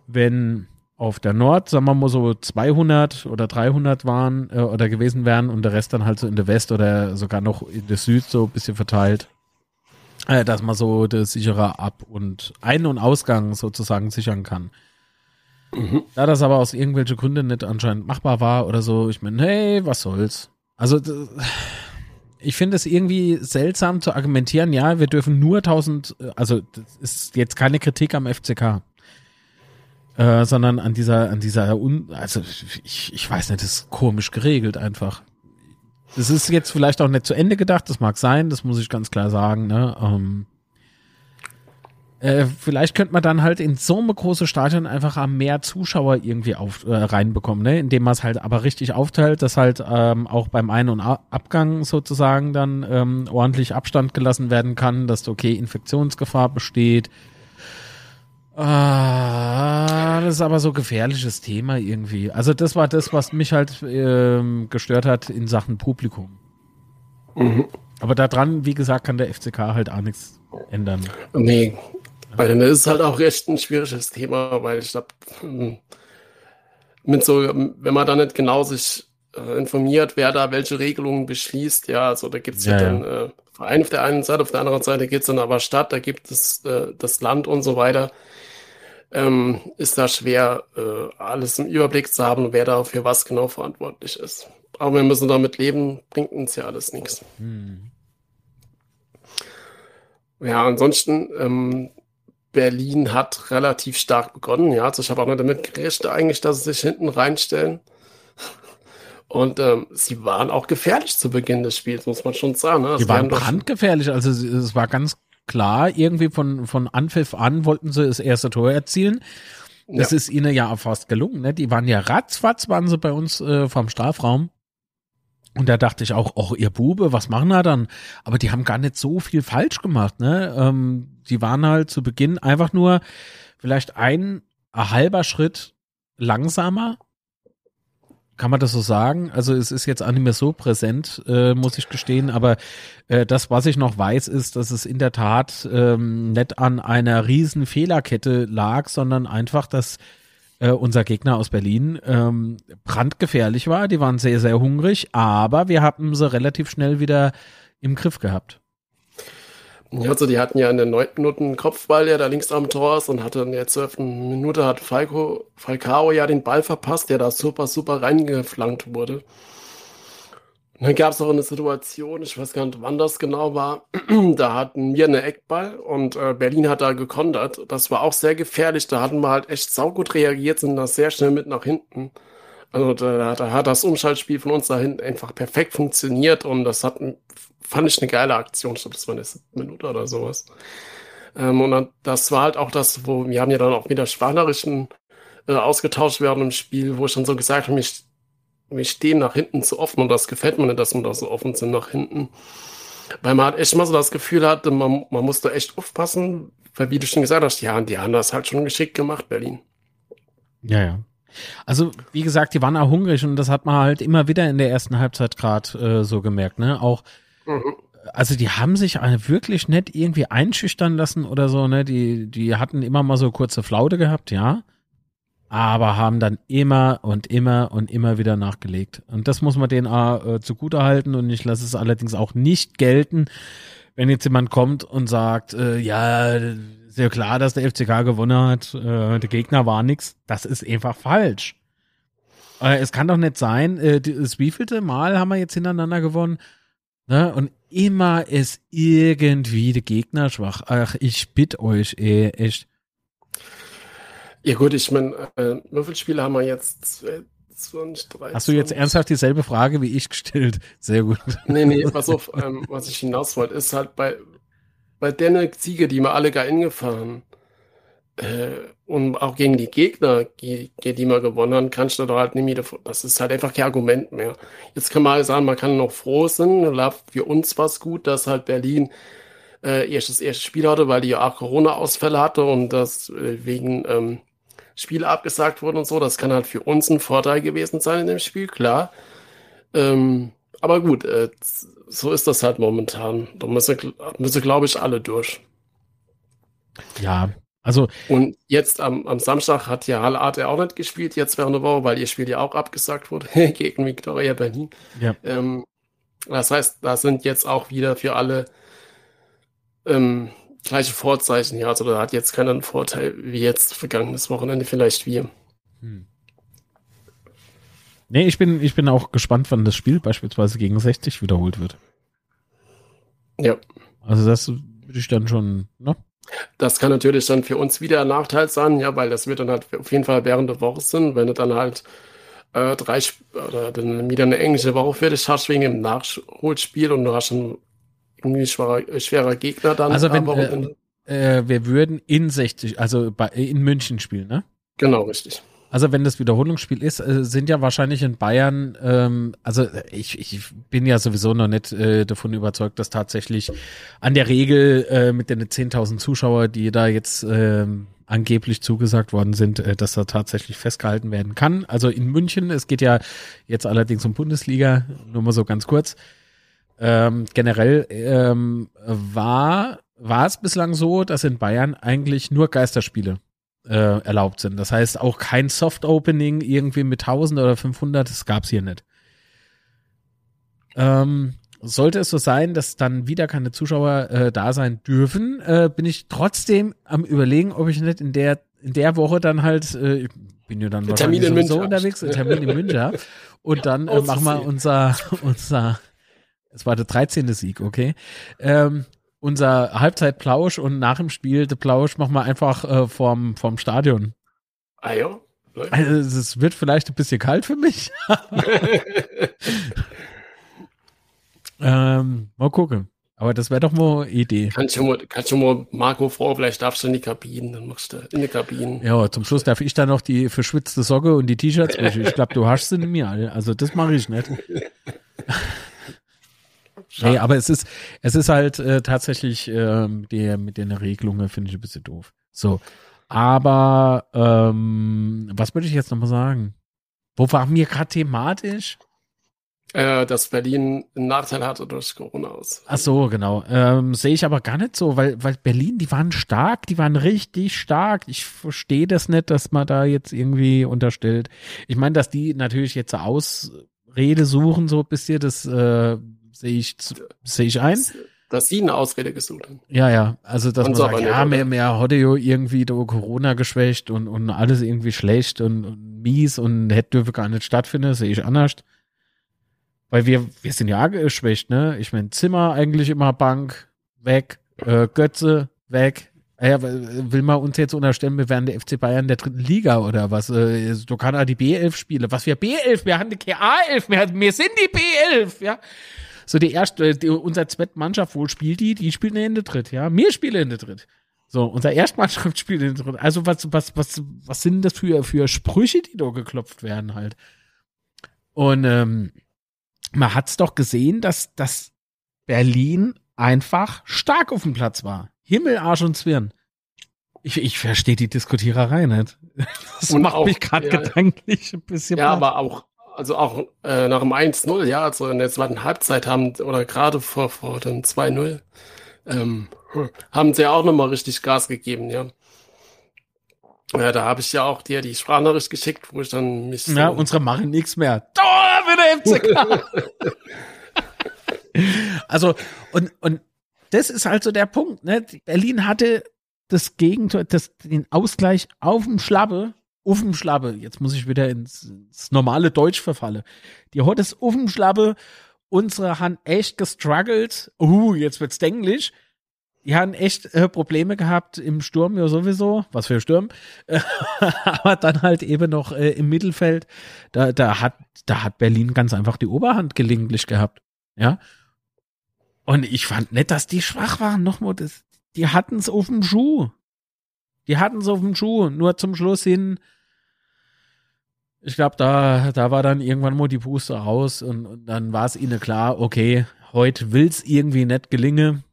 wenn auf der Nord, sagen wir mal so 200 oder 300 waren äh, oder gewesen wären und der Rest dann halt so in der West oder sogar noch in der Süd so ein bisschen verteilt, äh, dass man so das sichere Ab- und Ein- und Ausgang sozusagen sichern kann. Mhm. Da das aber aus irgendwelchen Gründen nicht anscheinend machbar war oder so, ich meine, hey, was soll's. Also ich finde es irgendwie seltsam zu argumentieren, ja, wir dürfen nur 1000, also das ist jetzt keine Kritik am FCK, äh, sondern an dieser, an dieser, Un also ich, ich weiß nicht, das ist komisch geregelt einfach. Das ist jetzt vielleicht auch nicht zu Ende gedacht, das mag sein, das muss ich ganz klar sagen, ne? Ähm, äh, vielleicht könnte man dann halt in so einem großen Stadion einfach mehr Zuschauer irgendwie auf, äh, reinbekommen, ne? indem man es halt aber richtig aufteilt, dass halt ähm, auch beim Ein- und Abgang sozusagen dann ähm, ordentlich Abstand gelassen werden kann, dass okay Infektionsgefahr besteht. Ah, das ist aber so gefährliches Thema irgendwie. Also das war das, was mich halt ähm, gestört hat in Sachen Publikum. Mhm. Aber daran, wie gesagt, kann der FCK halt auch nichts ändern. Nee, weil dann ist halt auch recht ein schwieriges Thema, weil ich glaube, hm, mit so, wenn man da nicht genau sich äh, informiert, wer da welche Regelungen beschließt, ja, also da gibt es ja, ja, dann äh, Verein auf der einen Seite, auf der anderen Seite geht es dann aber Stadt, da gibt es äh, das Land und so weiter. Ähm, ist da schwer, äh, alles im Überblick zu haben, wer da für was genau verantwortlich ist. Aber wir müssen damit leben, bringt uns ja alles nichts. Hm. Ja, ansonsten ähm, Berlin hat relativ stark begonnen. Ja, also ich habe auch nicht damit gerechnet eigentlich, dass sie sich hinten reinstellen. Und ähm, sie waren auch gefährlich zu Beginn des Spiels, muss man schon sagen. Ne? Die waren brandgefährlich. Also es war ganz klar, irgendwie von, von Anpfiff an wollten sie das erste Tor erzielen. Das ja. ist ihnen ja fast gelungen. Ne? Die waren ja ratzfatz, waren sie bei uns äh, vom Strafraum. Und da dachte ich auch, oh, ihr Bube, was machen er dann? Aber die haben gar nicht so viel falsch gemacht, ne? Ähm, die waren halt zu Beginn einfach nur vielleicht ein, ein halber Schritt langsamer. Kann man das so sagen? Also es ist jetzt auch nicht mehr so präsent, äh, muss ich gestehen, aber äh, das, was ich noch weiß, ist, dass es in der Tat ähm, nicht an einer riesen Fehlerkette lag, sondern einfach, dass äh, unser Gegner aus Berlin, ähm, brandgefährlich war. Die waren sehr, sehr hungrig, aber wir haben sie relativ schnell wieder im Griff gehabt. Ja, also die hatten ja in der neunten Minute einen Kopfball, der da links am Tor ist und hatte in der zwölften Minute hat Falco, Falcao ja den Ball verpasst, der da super, super reingeflankt wurde. Und dann gab es auch eine Situation, ich weiß gar nicht, wann das genau war. da hatten wir eine Eckball und äh, Berlin hat da gekontert. Das war auch sehr gefährlich. Da hatten wir halt echt saugut reagiert, sind da sehr schnell mit nach hinten. Also da, da hat das Umschaltspiel von uns da hinten einfach perfekt funktioniert und das hat, fand ich eine geile Aktion. Ich glaube, das war eine Minute oder sowas. Ähm, und dann, das war halt auch das, wo wir haben ja dann auch wieder Schwanerischen äh, ausgetauscht werden im Spiel, wo ich dann so gesagt habe, ich wir stehen nach hinten zu offen und das gefällt mir nicht, dass wir da so offen sind nach hinten. Weil man halt echt mal so das Gefühl hatte, man, man musste echt aufpassen, weil wie du schon gesagt hast, ja, die haben das halt schon geschickt gemacht, Berlin. Ja, ja. Also, wie gesagt, die waren auch hungrig und das hat man halt immer wieder in der ersten Halbzeit gerade äh, so gemerkt, ne? Auch, mhm. also die haben sich wirklich nicht irgendwie einschüchtern lassen oder so, ne? Die, die hatten immer mal so kurze Flaute gehabt, ja aber haben dann immer und immer und immer wieder nachgelegt. Und das muss man denen äh, zugute halten und ich lasse es allerdings auch nicht gelten, wenn jetzt jemand kommt und sagt, äh, ja, ist ja klar, dass der FCK gewonnen hat, äh, der Gegner war nix. Das ist einfach falsch. Äh, es kann doch nicht sein, äh, das wievielte Mal haben wir jetzt hintereinander gewonnen? Ne? Und immer ist irgendwie der Gegner schwach. Ach, ich bitte euch, ey, echt. Ja gut, ich meine, äh, Würfelspiele haben wir jetzt 20, 30. Hast du jetzt ernsthaft dieselbe Frage wie ich gestellt? Sehr gut. Nee, nee, pass auf, ähm, was ich hinaus wollte, ist halt bei, bei der Ziege, die wir alle gar gefahren äh, und auch gegen die Gegner, die, die wir gewonnen haben, kannst du da halt nicht mehr, das ist halt einfach kein Argument mehr. Jetzt kann man halt sagen, man kann noch froh sein, für uns war es gut, dass halt Berlin äh, erst das erste Spiel hatte, weil die ja auch Corona-Ausfälle hatte und das äh, wegen ähm, Spiele abgesagt wurden und so. Das kann halt für uns ein Vorteil gewesen sein in dem Spiel, klar. Ähm, aber gut, äh, so ist das halt momentan. Da müssen, müssen glaube ich, alle durch. Ja, also. Und jetzt am, am Samstag hat ja Halle Art auch nicht gespielt, jetzt während der Woche, weil ihr Spiel ja auch abgesagt wurde gegen Victoria Berlin. Ja. Ähm, das heißt, da sind jetzt auch wieder für alle ähm, gleiche Vorzeichen hier. Also da hat jetzt keinen Vorteil wie jetzt vergangenes Wochenende vielleicht wir. Hm. Nee, ich bin, ich bin auch gespannt, wann das Spiel beispielsweise gegen 60 wiederholt wird. Ja. Also das würde ich dann schon, ne? Das kann natürlich dann für uns wieder ein Nachteil sein, ja, weil das wird dann halt auf jeden Fall während der Woche sind, wenn du dann halt äh, drei oder dann wieder eine englische Woche fertig hast wegen dem Nachholspiel und du hast schon irgendwie schwerer, schwerer Gegner dann. Also wenn äh, äh, wir würden in 60, also bei, in München spielen, ne? Genau, richtig. Also wenn das Wiederholungsspiel ist, äh, sind ja wahrscheinlich in Bayern, ähm, also ich, ich bin ja sowieso noch nicht äh, davon überzeugt, dass tatsächlich an der Regel äh, mit den 10.000 Zuschauer, die da jetzt äh, angeblich zugesagt worden sind, äh, dass da tatsächlich festgehalten werden kann. Also in München, es geht ja jetzt allerdings um Bundesliga, nur mal so ganz kurz. Ähm, generell ähm, war, war es bislang so, dass in Bayern eigentlich nur Geisterspiele äh, erlaubt sind. Das heißt auch kein Soft-Opening irgendwie mit 1000 oder 500, das gab's hier nicht. Ähm, sollte es so sein, dass dann wieder keine Zuschauer äh, da sein dürfen, äh, bin ich trotzdem am überlegen, ob ich nicht in der in der Woche dann halt, äh, ich bin ja dann wahrscheinlich Termin sowieso unterwegs, Termin in München und dann äh, machen wir unser unser es war der 13. Sieg, okay. Ähm, unser Halbzeitplausch und nach dem Spiel der Plausch machen wir einfach äh, vorm, vorm Stadion. Ah ja. Also es wird vielleicht ein bisschen kalt für mich. ähm, mal gucken. Aber das wäre doch mal eine Idee. Kannst du mal, kannst du mal Marco vor, vielleicht darfst du in die Kabinen, dann machst du in die Kabinen. Ja, zum Schluss darf ich dann noch die verschwitzte Socke und die T-Shirts. ich glaube, du hast sie nicht mehr. Also das mache ich nicht. Nee, aber es ist, es ist halt äh, tatsächlich ähm, der mit den Regelungen finde ich ein bisschen doof. So, aber ähm, was würde ich jetzt nochmal sagen? Wo war mir gerade thematisch? Äh, dass Berlin einen Nachteil hatte durch Corona aus. Ach so, genau. Ähm, Sehe ich aber gar nicht so, weil, weil Berlin, die waren stark, die waren richtig stark. Ich verstehe das nicht, dass man da jetzt irgendwie unterstellt. Ich meine, dass die natürlich jetzt Ausrede suchen, so ein bisschen, das äh, Sehe ich, sehe ich ein. Dass sie eine Ausrede gesucht haben. Ja, ja. Also, dass und man sagt, ja, mehr, mehr Hodeo irgendwie do Corona geschwächt und, und alles irgendwie schlecht und, und mies und hätte dürfe gar nicht stattfinden, sehe ich anders. Weil wir, wir sind ja geschwächt, ne? Ich meine, Zimmer eigentlich immer Bank, weg, äh, Götze, weg. Ah ja, will man uns jetzt unterstellen, wir wären der FC Bayern der dritten Liga oder was? Äh, du kannst ja die B11 spiele. Was wir B11? Wir haben die KA11, wir, wir sind die B11, ja. So die erste, die, unser Zweitmannschaft wohl spielt die, die spielen in der Dritt, ja. Wir spielen in der Dritt. So, unser Erstmannschaft spielt in der Dritt. Also was, was, was, was sind das für, für Sprüche, die da geklopft werden halt? Und ähm, man hat's doch gesehen, dass, dass Berlin einfach stark auf dem Platz war. Himmel, Arsch und Zwirn. Ich, ich verstehe die Diskutiererei nicht. Das und macht auch, mich gerade ja, gedanklich ein bisschen. Ja, platt. aber auch, also auch äh, nach dem 1-0, ja, also in der zweiten Halbzeit haben, oder gerade vor, vor dem 2-0, ähm, haben sie ja auch nochmal richtig Gas gegeben, ja. Ja, da habe ich ja auch dir die Sprachnachricht geschickt, wo ich dann mich. So ja, unsere machen nichts mehr. Für den FCK! also, und, und das ist halt so der Punkt. Ne? Berlin hatte das Gegentor, das, den Ausgleich auf dem Schlabbe, Schlabbe. Jetzt muss ich wieder ins, ins normale Deutsch verfalle. Die hat dem Schlabbe. Unsere haben echt gestruggelt. Uh, jetzt wird's Englisch. Die haben echt äh, Probleme gehabt im Sturm ja sowieso, was für Sturm, aber dann halt eben noch äh, im Mittelfeld, da, da hat, da hat Berlin ganz einfach die Oberhand gelegentlich gehabt, ja. Und ich fand nicht, dass die schwach waren. Nochmal, das, die hatten es auf dem Schuh. Die hatten es auf dem Schuh. Nur zum Schluss hin. Ich glaube, da, da war dann irgendwann mal die Puste raus und, und dann war es ihnen klar, okay, heute will es irgendwie nicht gelingen.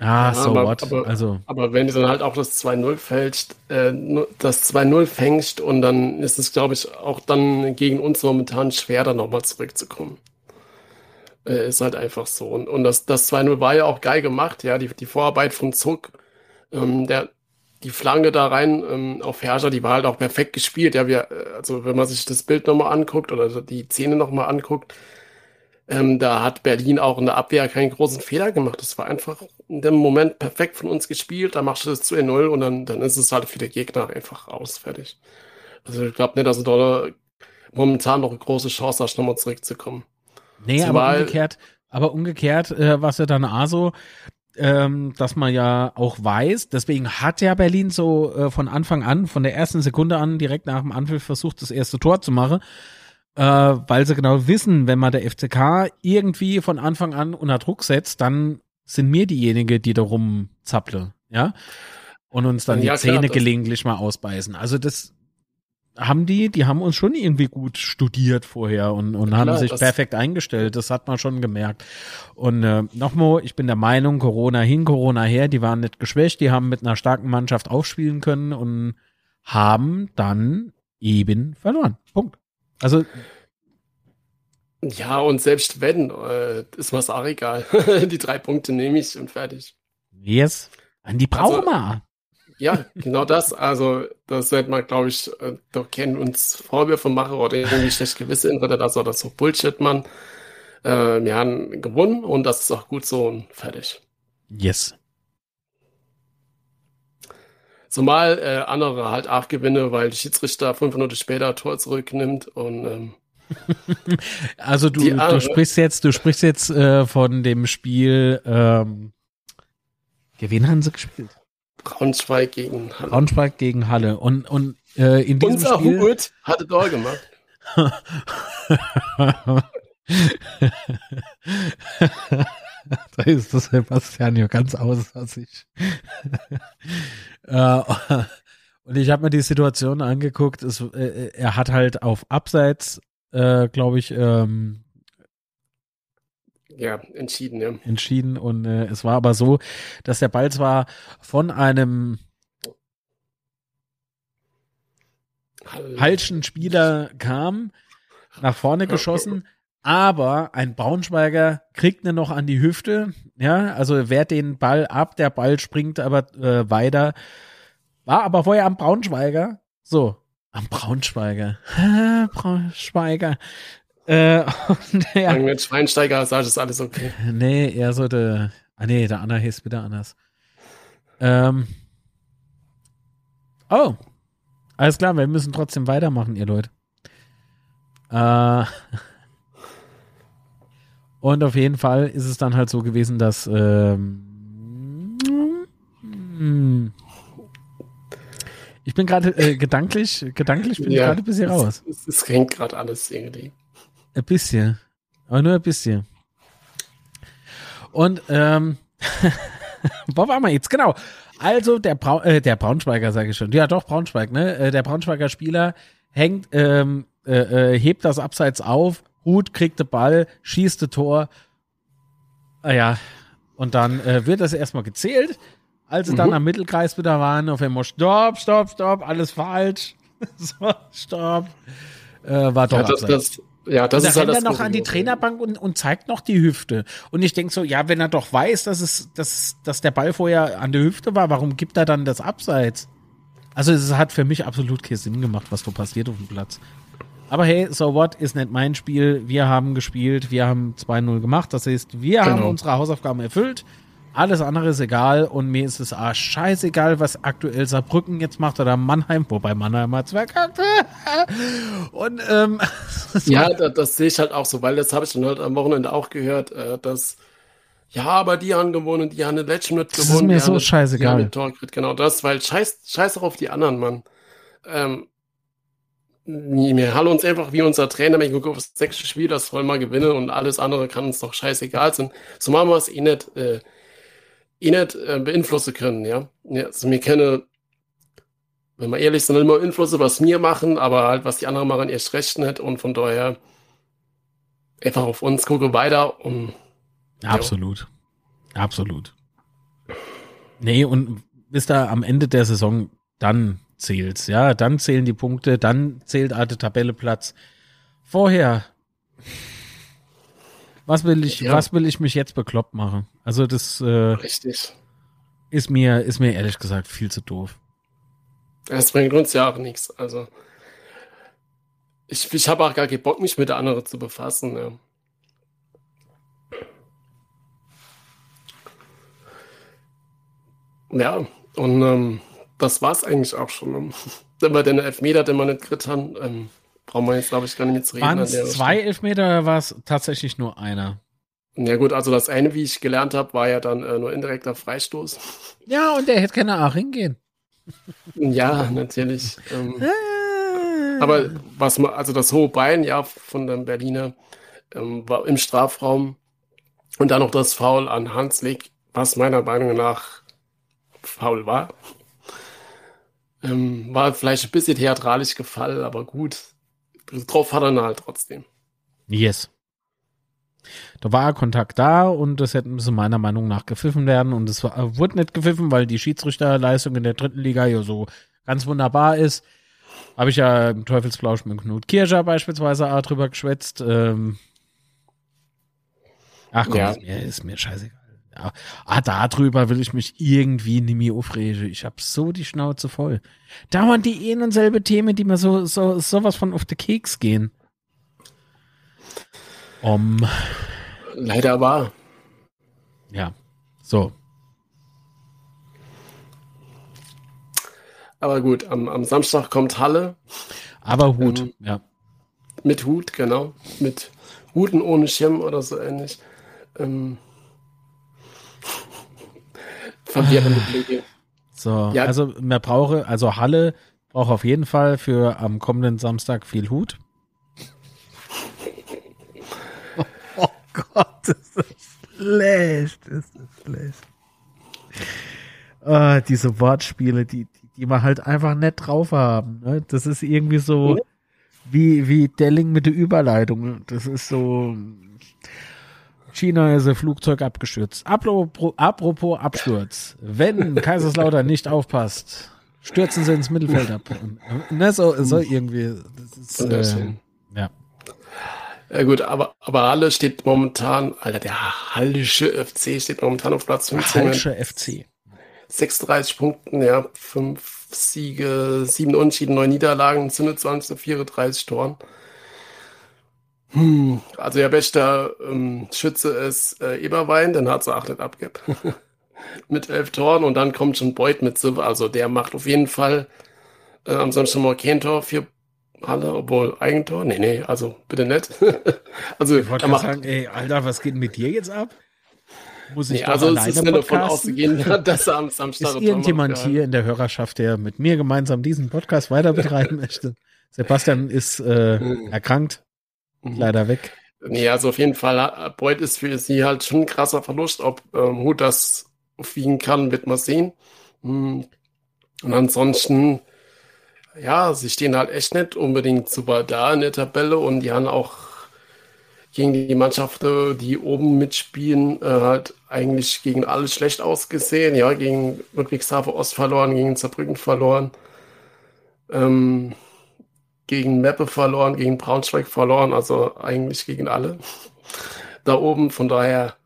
Ah, ja, so aber, what? Aber, also. aber wenn du dann halt auch das 2-0 fälscht, äh, das 2-0 fängst und dann ist es, glaube ich, auch dann gegen uns momentan schwer, da nochmal zurückzukommen. Äh, ist halt einfach so. Und, und das, das 2-0 war ja auch geil gemacht, ja, die, die Vorarbeit von Zuck, ähm, der, die Flanke da rein ähm, auf Herrscher, die war halt auch perfekt gespielt. Ja, wir, äh, also wenn man sich das Bild nochmal anguckt oder die Szene nochmal anguckt, ähm, da hat Berlin auch in der Abwehr keinen großen Fehler gemacht. Das war einfach in dem Moment perfekt von uns gespielt. Da machst du das zu 0 und dann, dann ist es halt für die Gegner einfach aus, fertig. Also ich glaube nicht, dass du da momentan noch eine große Chance hast, nochmal zurückzukommen. Nee, Zumal, aber umgekehrt, aber umgekehrt, äh, was ja dann ASO, ähm, dass man ja auch weiß, deswegen hat ja Berlin so äh, von Anfang an, von der ersten Sekunde an, direkt nach dem Anpfiff versucht, das erste Tor zu machen, äh, weil sie genau wissen, wenn man der FCK irgendwie von Anfang an unter Druck setzt, dann sind mir diejenigen, die darum zapple, ja, und uns dann ja, die Zähne klar, gelegentlich mal ausbeißen. Also das, haben die, die haben uns schon irgendwie gut studiert vorher und, und Klar, haben sich perfekt eingestellt. Das hat man schon gemerkt. Und äh, nochmal, ich bin der Meinung, Corona hin, Corona her, die waren nicht geschwächt, die haben mit einer starken Mannschaft aufspielen können und haben dann eben verloren. Punkt. Also ja, und selbst wenn, äh, ist mir's auch egal. die drei Punkte nehme ich und fertig. Yes. An die brauchen also, ja, genau das. Also, das wird man, glaube ich, äh, doch kennen uns Vorwürfe machen oder irgendwie schlecht gewisse Internet, also das so Bullshit, Mann. Äh, wir haben gewonnen und das ist auch gut so und fertig. Yes. Zumal äh, andere halt auch gewinne, weil der Schiedsrichter fünf Minuten später Tor zurücknimmt und ähm, also du, du sprichst jetzt, du sprichst jetzt äh, von dem Spiel, ähm, wen haben sie gespielt? Braunschweig gegen Halle. Braunschweig gegen Halle. Und, und äh, in diesem Unser Spiel... Hubert hatte Tor gemacht. da ist das Sebastian ja ganz außer äh, und ich habe mir die Situation angeguckt. Es, äh, er hat halt auf Abseits, äh, glaube ich, ähm, ja, entschieden, ja. Entschieden und äh, es war aber so, dass der Ball zwar von einem falschen Spieler kam, nach vorne geschossen, aber ein Braunschweiger kriegt ihn noch an die Hüfte, ja, also wehrt den Ball ab, der Ball springt aber äh, weiter, war aber vorher am Braunschweiger, so, am Braunschweiger, Braunschweiger, äh, und, ja. Mit Schweinsteiger sag ist alles okay. Nee, eher so der. Ah nee, der Anna hieß wieder anders. Ähm. Oh. Alles klar, wir müssen trotzdem weitermachen, ihr Leute. Äh. Und auf jeden Fall ist es dann halt so gewesen, dass ähm, ich bin gerade äh, gedanklich, gedanklich bin ja, ich gerade ein bisschen raus. Es, es hängt gerade alles irgendwie. Ein bisschen. Aber nur ein bisschen. Und ähm, wo waren wir jetzt? Genau. Also der, Brau äh, der Braunschweiger, sage ich schon. Ja, doch, Braunschweig, ne? Äh, der Braunschweiger Spieler hängt, ähm, äh, äh, hebt das Abseits auf, Hut, kriegt den Ball, schießt das Tor. Ah ja, und dann äh, wird das erstmal gezählt. Als sie mhm. dann am Mittelkreis wieder waren, auf einmal Stopp, Stopp, Stopp, alles falsch. so, Stopp. War doch ja, das, das, ja, das und ist halt das er noch an die Trainerbank und, und zeigt noch die Hüfte. Und ich denke so, ja, wenn er doch weiß, dass es, dass, dass der Ball vorher an der Hüfte war, warum gibt er dann das Abseits? Also es hat für mich absolut keinen Sinn gemacht, was da passiert auf dem Platz. Aber hey, so what, ist nicht mein Spiel. Wir haben gespielt, wir haben 2-0 gemacht. Das heißt, wir genau. haben unsere Hausaufgaben erfüllt. Alles andere ist egal und mir ist es ah, scheißegal, was aktuell Saarbrücken jetzt macht oder Mannheim, wobei Mannheim hat zwei Und ähm, ja, das, das, sehe ich halt auch so, weil das habe ich dann halt am Wochenende auch gehört, äh, dass ja, aber die haben gewonnen, die haben den letzten mit gewonnen. Das ist mir so scheißegal. Genau das, weil scheiß, scheiß auch auf die anderen, Mann. Ähm, wir halten uns einfach wie unser Trainer, wenn ich gucke auf das sechste Spiel, das soll mal gewinnen und alles andere kann uns doch scheißegal sein. So machen wir es eh nicht. Äh, eh nicht äh, beeinflussen können, ja. also mir kenne, wenn wir ehrlich sind, immer Einflüsse, was wir machen, aber halt, was die anderen machen, erst recht nicht und von daher einfach auf uns gucke weiter und Absolut. Ja. Absolut. Nee, und bis da am Ende der Saison dann zählt's, ja, dann zählen die Punkte, dann zählt der Tabelleplatz. Vorher was will ich, ja. was will ich mich jetzt bekloppt machen? Also das äh, Richtig. ist mir, ist mir ehrlich gesagt viel zu doof. Es bringt uns ja auch nichts. Also ich, ich habe auch gar keinen Bock, mich mit der anderen zu befassen. Ja. Ja, und ähm, das es eigentlich auch schon. Wenn wir den Elfmeter, den wir nicht gekriegt haben, ähm, brauchen wir jetzt, glaube ich, gar nicht mehr zu reden. Waren es zwei Elfmeter oder war es tatsächlich nur einer? Ja gut, also das eine, wie ich gelernt habe, war ja dann äh, nur indirekter Freistoß. Ja, und der hätte keine auch hingehen. ja, natürlich. Ähm, ah. aber was man, also das hohe Bein, ja, von dem Berliner ähm, war im Strafraum und dann noch das Foul an Hanslik, was meiner Meinung nach faul war. Ähm, war vielleicht ein bisschen theatralisch gefallen, aber gut drauf hat er halt trotzdem. Yes. Da war Kontakt da und das hätte meiner Meinung nach gepfiffen werden und es wurde nicht gepfiffen, weil die Schiedsrichterleistung in der dritten Liga ja so ganz wunderbar ist. Habe ich ja im Teufelsplausch mit Knut Kirscher beispielsweise auch drüber geschwätzt. Ähm Ach komm, ja. ist, mir, ist mir scheißegal. Ja. Ah, darüber will ich mich irgendwie nicht mehr aufregen. Ich hab so die Schnauze voll. Dauernd die ein und selbe Themen, die mir so, so, sowas von auf den Keks gehen. Um. Leider wahr. Ja. So. Aber gut, am, am Samstag kommt Halle. Aber Hut, ähm, ja. Mit Hut, genau. Mit Huten ohne Schirm oder so ähnlich. Ähm, verwirrende Blicke. So, ja. also man brauche, also Halle braucht auf jeden Fall für am kommenden Samstag viel Hut. oh Gott, ist das schlecht, ist das schlecht. Uh, diese Wortspiele, die, die, die man halt einfach nett drauf haben. Ne? Das ist irgendwie so wie, wie Delling mit der Überleitung. Das ist so, China ist ein Flugzeug abgestürzt. Apropos, Absturz. Wenn Kaiserslautern nicht aufpasst, stürzen sie ins Mittelfeld ab. Ne, so, so irgendwie. Ist, äh, ja. Ja gut, aber, aber Halle steht momentan, Alter, der Hallische FC steht momentan auf Platz 15. Hallische FC. 36 Punkten, ja, 5 Siege, 7 Unentschieden, 9 Niederlagen, 27 zu 34 Toren. Hm, also der beste ähm, Schütze ist äh, Eberwein, den hat sie auch nicht abgegeben. mit elf Toren und dann kommt schon Beuth mit Silber. Also der macht auf jeden Fall äh, am Samstag mal kein Tor, vier, Halle, obwohl Eigentor. Nee, nee, also bitte nicht. also, ich wollte sagen, ey, Alter, was geht mit dir jetzt ab? Muss ich nee, also es ist nur davon auszugehen, dass er am Samstag Ist irgendjemand hier in der Hörerschaft, der mit mir gemeinsam diesen Podcast weiter betreiben möchte? Sebastian ist äh, mhm. erkrankt. Leider weg. Nee, also auf jeden Fall, äh, Beuth ist für sie halt schon ein krasser Verlust. Ob ähm, Hut das aufwiegen kann, wird man sehen. Mhm. Und ansonsten, ja, sie stehen halt echt nicht unbedingt super da in der Tabelle und die haben auch gegen die Mannschaften, die oben mitspielen, äh, halt eigentlich gegen alle schlecht ausgesehen. Ja, gegen Ludwigshafen Ost verloren, gegen Zerbrücken verloren, ähm, gegen Meppe verloren, gegen Braunschweig verloren, also eigentlich gegen alle da oben. Von daher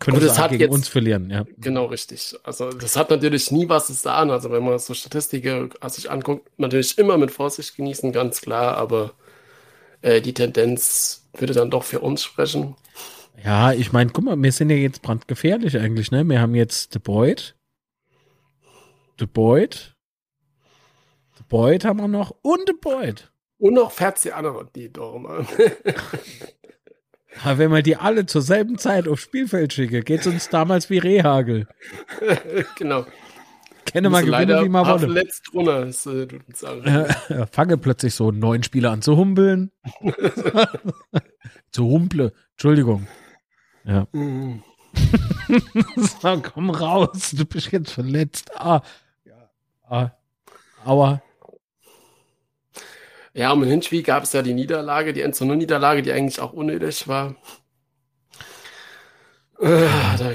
könnte es gegen jetzt, uns verlieren, ja. Genau, richtig. Also das hat natürlich nie was zu sagen. Also wenn man so Statistiken sich anguckt, natürlich immer mit Vorsicht genießen, ganz klar, aber äh, die Tendenz würde dann doch für uns sprechen. Ja, ich meine, guck mal, wir sind ja jetzt brandgefährlich eigentlich, ne? Wir haben jetzt De Boyd. De Boyd. Boyd haben wir noch und Boyd. Und noch fährt die anderen, die doch mal. Aber wenn man die alle zur selben Zeit aufs Spielfeld schicke, geht es uns damals wie Rehagel. genau. Kenne mal gewinnen, wie man wolle. Letzt runter, ist, äh, äh, fange plötzlich so neun Spieler an zu humpeln. zu humple. Entschuldigung. Ja. Mhm. so, komm raus, du bist jetzt verletzt. Ah. Ja. Ah. Aua. Ja, um den Hinspiel gab es ja die Niederlage, die 1 Niederlage, die eigentlich auch unnötig war. Äh, da,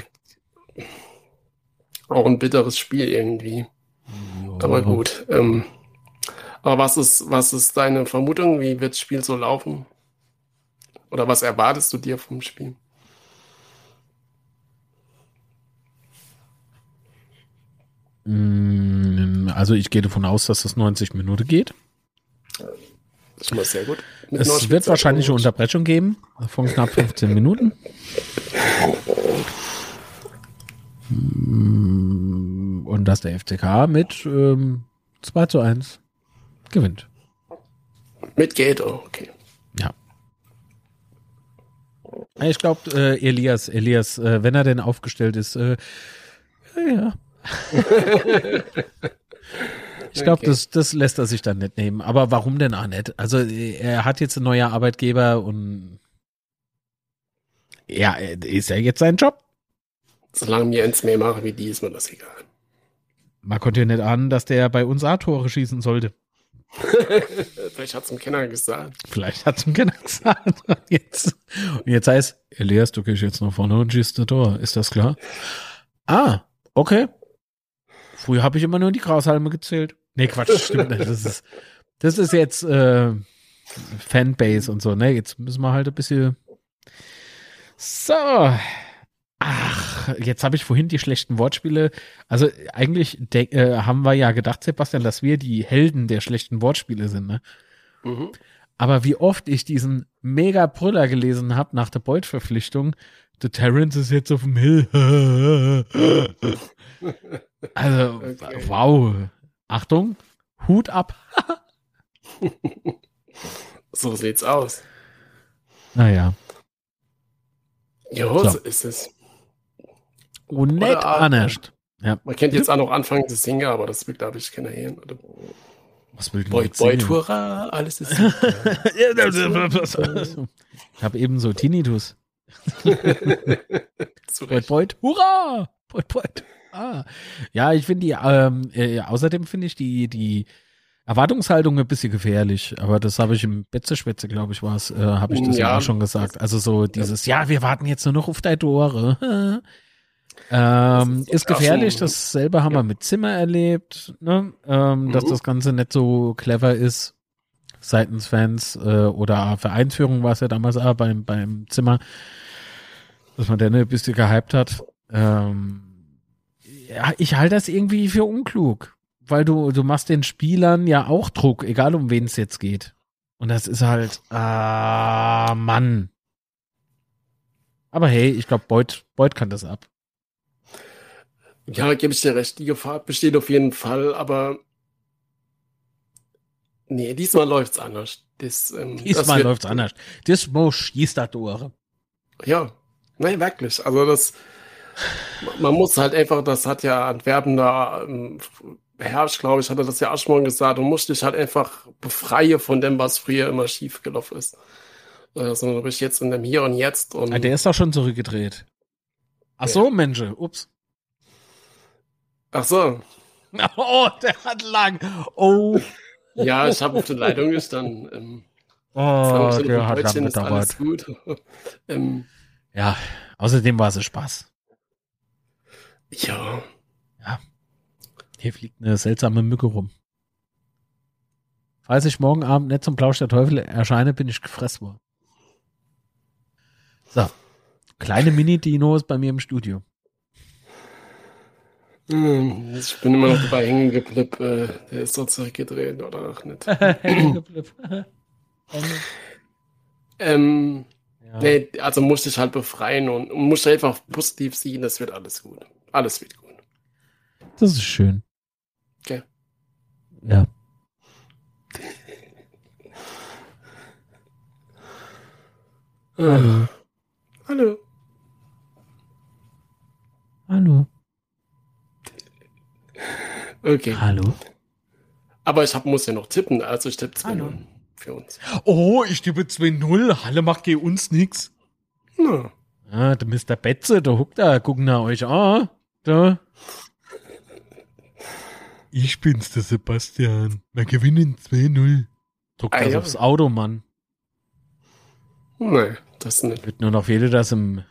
auch ein bitteres Spiel irgendwie. Ja. Aber gut. Ähm, aber was ist, was ist deine Vermutung? Wie wird das Spiel so laufen? Oder was erwartest du dir vom Spiel? Mm, also ich gehe davon aus, dass das 90 Minuten geht. Das ist mal sehr gut. Mit es wird wahrscheinlich eine Unterbrechung geben von knapp 15 Minuten. Und dass der FCK mit ähm, 2 zu 1 gewinnt. Mit Geld, oh, okay. Ja. Ich glaube, äh, Elias, Elias, äh, wenn er denn aufgestellt ist, äh, ja. Ich glaube, okay. das, das lässt er sich dann nicht nehmen. Aber warum denn auch nicht? Also er hat jetzt einen neuen Arbeitgeber und ja, ist ja jetzt sein Job. Solange mir eins mehr mache wie die, ist mir das egal. Man konnte ja nicht ahnen, dass der bei uns A-Tore schießen sollte. Vielleicht hat es dem Kenner gesagt. Vielleicht hat es dem Kenner gesagt. Und jetzt, und jetzt heißt, Elias, du gehst jetzt nach vorne und schießt ein Tor. Ist das klar? Ah, okay. Früher habe ich immer nur die Kraushalme gezählt. Nee, Quatsch, stimmt nicht. Das ist, das ist jetzt äh, Fanbase und so, ne? Jetzt müssen wir halt ein bisschen. So. Ach, jetzt habe ich vorhin die schlechten Wortspiele. Also eigentlich äh, haben wir ja gedacht, Sebastian, dass wir die Helden der schlechten Wortspiele sind, ne? Mhm. Aber wie oft ich diesen mega Brüller gelesen habe nach der Beuth-Verpflichtung, der Terrence ist jetzt auf dem Hill. also, okay. wow. Achtung, Hut ab. so sieht's aus. Naja. Jo, so. so ist es. Und nicht anders. Ja. Man kennt jetzt auch noch anfangen zu singen, aber das will, glaube ich, keiner hören. Was will Boy, Boy Hurra, alles ist Ich habe eben so Tinnitus. Beut, Beut, hurra! Beut, Beut. Ah. Ja, ich finde die, ähm, äh, außerdem finde ich die, die Erwartungshaltung ein bisschen gefährlich, aber das habe ich im Betzeschwätze, glaube ich, war es, äh, habe ich das ja, ja schon gesagt. Also so dieses, ja. wir warten jetzt nur noch auf deine Tore. ähm, ist, ist gefährlich, das selber haben ja. wir mit Zimmer erlebt, ne? ähm, mhm. dass das Ganze nicht so clever ist seitens Fans äh, oder Vereinsführung war es ja damals auch beim, beim Zimmer, dass man den ein bisschen gehypt hat. Ähm, ich halte das irgendwie für unklug, weil du, du machst den Spielern ja auch Druck, egal um wen es jetzt geht. Und das ist halt, ah, Mann. Aber hey, ich glaube, Beut, Beut kann das ab. Ja, gebe ich dir recht. Die Gefahr besteht auf jeden Fall, aber Nee, diesmal läuft's anders. Das, ähm, diesmal läuft's anders. Das muss schießt da durch. Ja, nein, wirklich. Also das, man muss halt einfach, das hat ja Antwerpen da ähm, beherrscht, glaube ich, hat er das ja auch schon mal gesagt, du musst dich halt einfach befreien von dem, was früher immer schief gelaufen ist. Äh, sondern du bist jetzt in dem Hier und Jetzt. Und ah, der ist doch schon zurückgedreht. Ach so, ja. Mensch, ups. Ach so. Oh, der hat lang. Oh. Ja, ich habe auf der Leitung gestanden. Ähm, oh, der hat lang gedauert. Alles gut. ähm, ja, außerdem war es Spaß. Ja. Ja. Hier fliegt eine seltsame Mücke rum. Falls ich morgen Abend nicht zum Plausch der Teufel erscheine, bin ich gefressen worden. So. Kleine Mini-Dinos bei mir im Studio. Hm, ich bin immer noch dabei hängen geblieben. Äh, der ist doch zurückgedreht, oder auch nicht? hängen geblieben. ähm, ja. nee, also musste ich halt befreien und, und musste einfach positiv sehen, das wird alles gut. Alles wird gut. Das ist schön. Okay. Ja. Hallo. Hallo. Hallo. Okay. Hallo. Aber ich hab, muss ja noch tippen, also ich tippe 2-0 für uns. Oh, ich tippe 2-0. Halle macht gegen uns nix. Na. Ah, der Mr. Betze, der huckt da, gucken nach euch an. Da. Ich bin's, der Sebastian. Wir gewinnen 2-0. Druck ah, das ja. aufs Auto, Mann. Nee, das nicht. Wird nur noch fehlen, dass im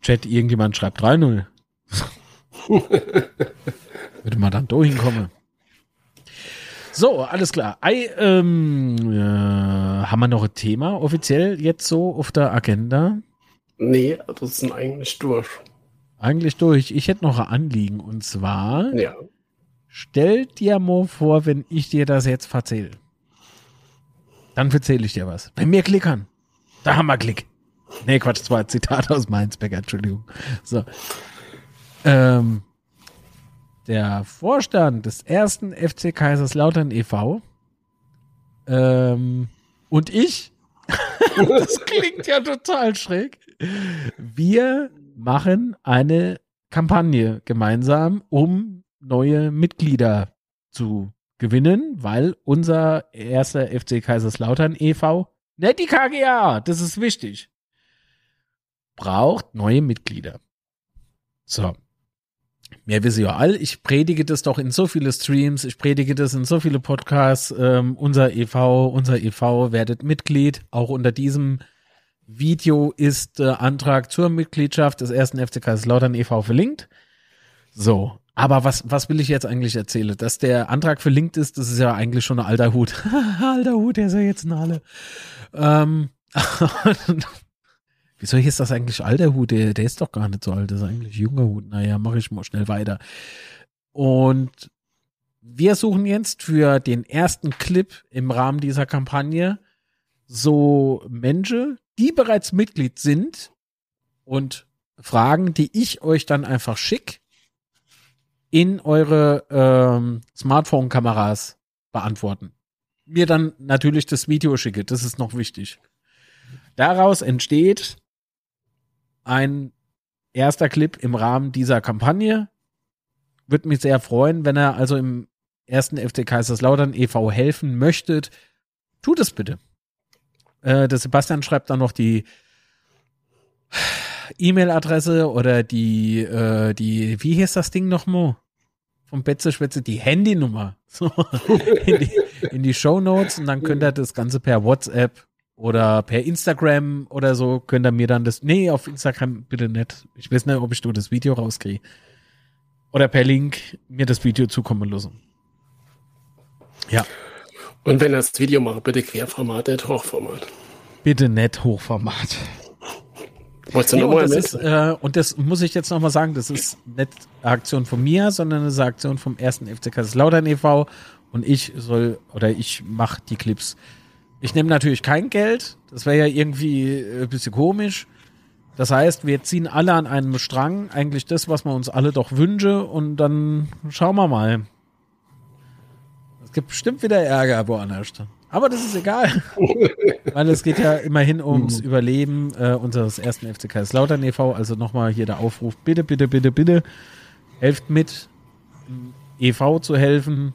Chat irgendjemand schreibt 3-0. Würde man dann da hinkommen. So, alles klar. Ei, ähm, äh, haben wir noch ein Thema offiziell jetzt so auf der Agenda? Nee, das sind eigentlich durch. Eigentlich durch. Ich hätte noch ein Anliegen und zwar. Ja. Stell dir mal vor, wenn ich dir das jetzt verzähle. Dann erzähle ich dir was. Wenn wir klickern. Da haben wir Klick. Nee, Quatsch, das war ein Zitat aus Mainzbecker, Entschuldigung. So. Ähm, der Vorstand des ersten FC Kaiserslautern e.V. Ähm, und ich, das klingt ja total schräg, wir machen eine Kampagne gemeinsam, um neue Mitglieder zu gewinnen, weil unser erster FC Kaiserslautern e.V., nicht die KGA, das ist wichtig, braucht neue Mitglieder. So. Mehr wissen ja all. Ich predige das doch in so viele Streams, ich predige das in so viele Podcasts. Ähm, unser e.V., unser e.V. werdet Mitglied. Auch unter diesem Video ist der Antrag zur Mitgliedschaft des ersten FC Kaiserslautern e.V. verlinkt. So. Aber was, was will ich jetzt eigentlich erzählen? Dass der Antrag verlinkt ist, das ist ja eigentlich schon ein alter Hut. alter Hut, der ist ja jetzt ein Halle. Ähm, Wieso ist das eigentlich alter Hut? Der, der ist doch gar nicht so alt, das ist eigentlich junger Hut. Naja, mache ich mal schnell weiter. Und wir suchen jetzt für den ersten Clip im Rahmen dieser Kampagne so Menschen, die bereits Mitglied sind und Fragen, die ich euch dann einfach schick, in eure ähm, Smartphone-Kameras beantworten. Mir dann natürlich das Video schicke, das ist noch wichtig. Daraus entsteht ein erster Clip im Rahmen dieser Kampagne. Würde mich sehr freuen, wenn er also im ersten FC Kaiserslautern e.V. helfen möchtet. Tut es bitte. Äh, der Sebastian schreibt dann noch die E-Mail-Adresse oder die, äh, die, wie hieß das Ding nochmal? Vom Betze Schwätze, die Handynummer. So, in die, in die Show Notes und dann könnt ihr das Ganze per WhatsApp oder per Instagram oder so könnt ihr mir dann das. Nee, auf Instagram bitte nicht. Ich weiß nicht, ob ich nur das Video rauskriege. Oder per Link mir das Video zukommen lassen. Ja. Und wenn ihr das Video macht, bitte Querformat, nicht Hochformat. Bitte nicht Hochformat. Wolltest du nee, und, das ist, äh, und das muss ich jetzt nochmal sagen, das ist nicht eine Aktion von mir, sondern eine Aktion vom ersten FC Kaiserslautern e.V. Und ich soll, oder ich mache die Clips ich nehme natürlich kein Geld. Das wäre ja irgendwie ein äh, bisschen komisch. Das heißt, wir ziehen alle an einem Strang. Eigentlich das, was man uns alle doch wünsche. Und dann schauen wir mal. Es gibt bestimmt wieder Ärger woanders. Aber das ist egal. Weil es geht ja immerhin ums mhm. Überleben äh, unseres ersten FC Kaiserslautern e.V. Also nochmal hier der Aufruf, bitte, bitte, bitte, bitte, helft mit, e.V. zu helfen.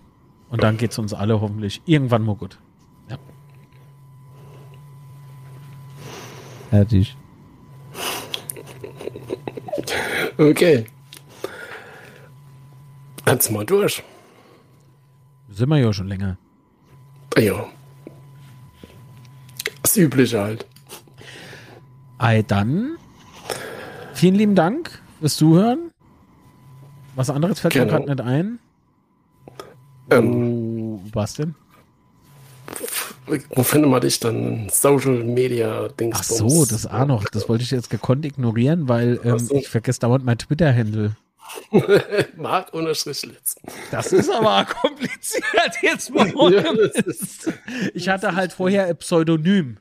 Und dann geht es uns alle hoffentlich irgendwann mal gut. Ja. Fertig. Okay. Kannst mal durch. Sind wir ja schon länger. Ja. Das Übliche halt. Ei, dann. Vielen lieben Dank fürs Zuhören. Was anderes fällt mir gerade nicht ein. Ähm, was denn? Wo findet man dich dann? Social Media Dings. Ach so, das auch noch. Das wollte ich jetzt gekonnt ignorieren, weil ähm, so. ich vergesse dauernd mein Twitter-Handle. Mark unterstrich Litz. Das ist aber kompliziert jetzt mal. Ja, ich hatte halt vorher ein Pseudonym.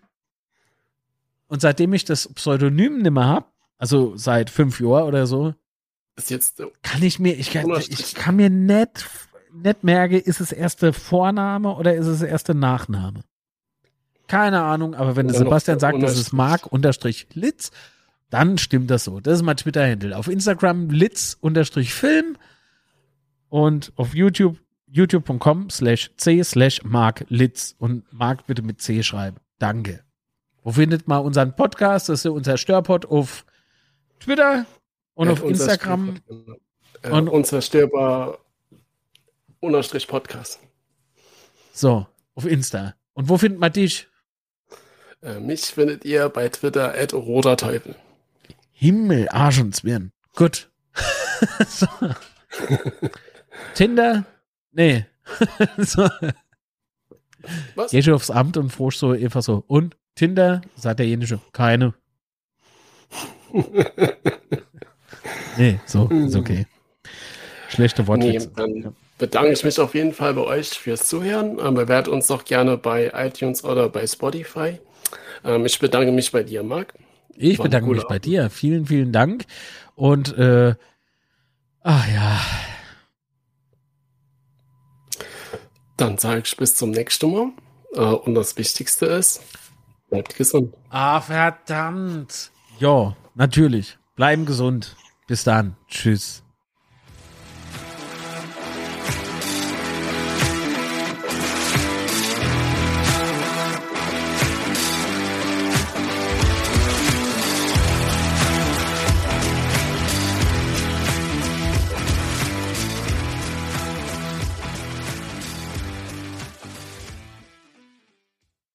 Und seitdem ich das Pseudonym nicht mehr habe, also seit fünf Jahren oder so, ist jetzt kann ich mir, ich kann, ich kann mir nicht, nicht merken, ist es erste Vorname oder ist es erste Nachname? Keine Ahnung, aber wenn Sebastian sagt, das ist Mark unterstrich Litz, dann stimmt das so. Das ist mein Twitter-Handle. Auf Instagram litz-film und auf YouTube youtube.com slash c slash Mark Litz und Mark bitte mit C schreiben. Danke. Wo findet man unseren Podcast? Das ist unser Störpod auf Twitter und ja, auf Instagram. Äh, und unzerstörbar unterstrich Podcast. So, auf Insta. Und wo findet man dich? Äh, mich findet ihr bei Twitter at roter Teufel. Himmel, Arsch und Zwirn. Gut. so. Tinder? Nee. so. Was? Gehst du aufs Amt und fragst so einfach so, und Tinder? Sagt derjenige, keine. nee, so, ist okay. Schlechte Worte. Nee, dann bedanke ich mich auf jeden Fall bei euch fürs Zuhören. Bewertet uns doch gerne bei iTunes oder bei Spotify. Ähm, ich bedanke mich bei dir, Marc. Ich War bedanke mich bei dir. Vielen, vielen Dank. Und äh, ach ja. Dann sage ich bis zum nächsten Mal. Äh, und das Wichtigste ist, bleibt gesund. Ah, verdammt. Ja, natürlich. Bleiben gesund. Bis dann. Tschüss.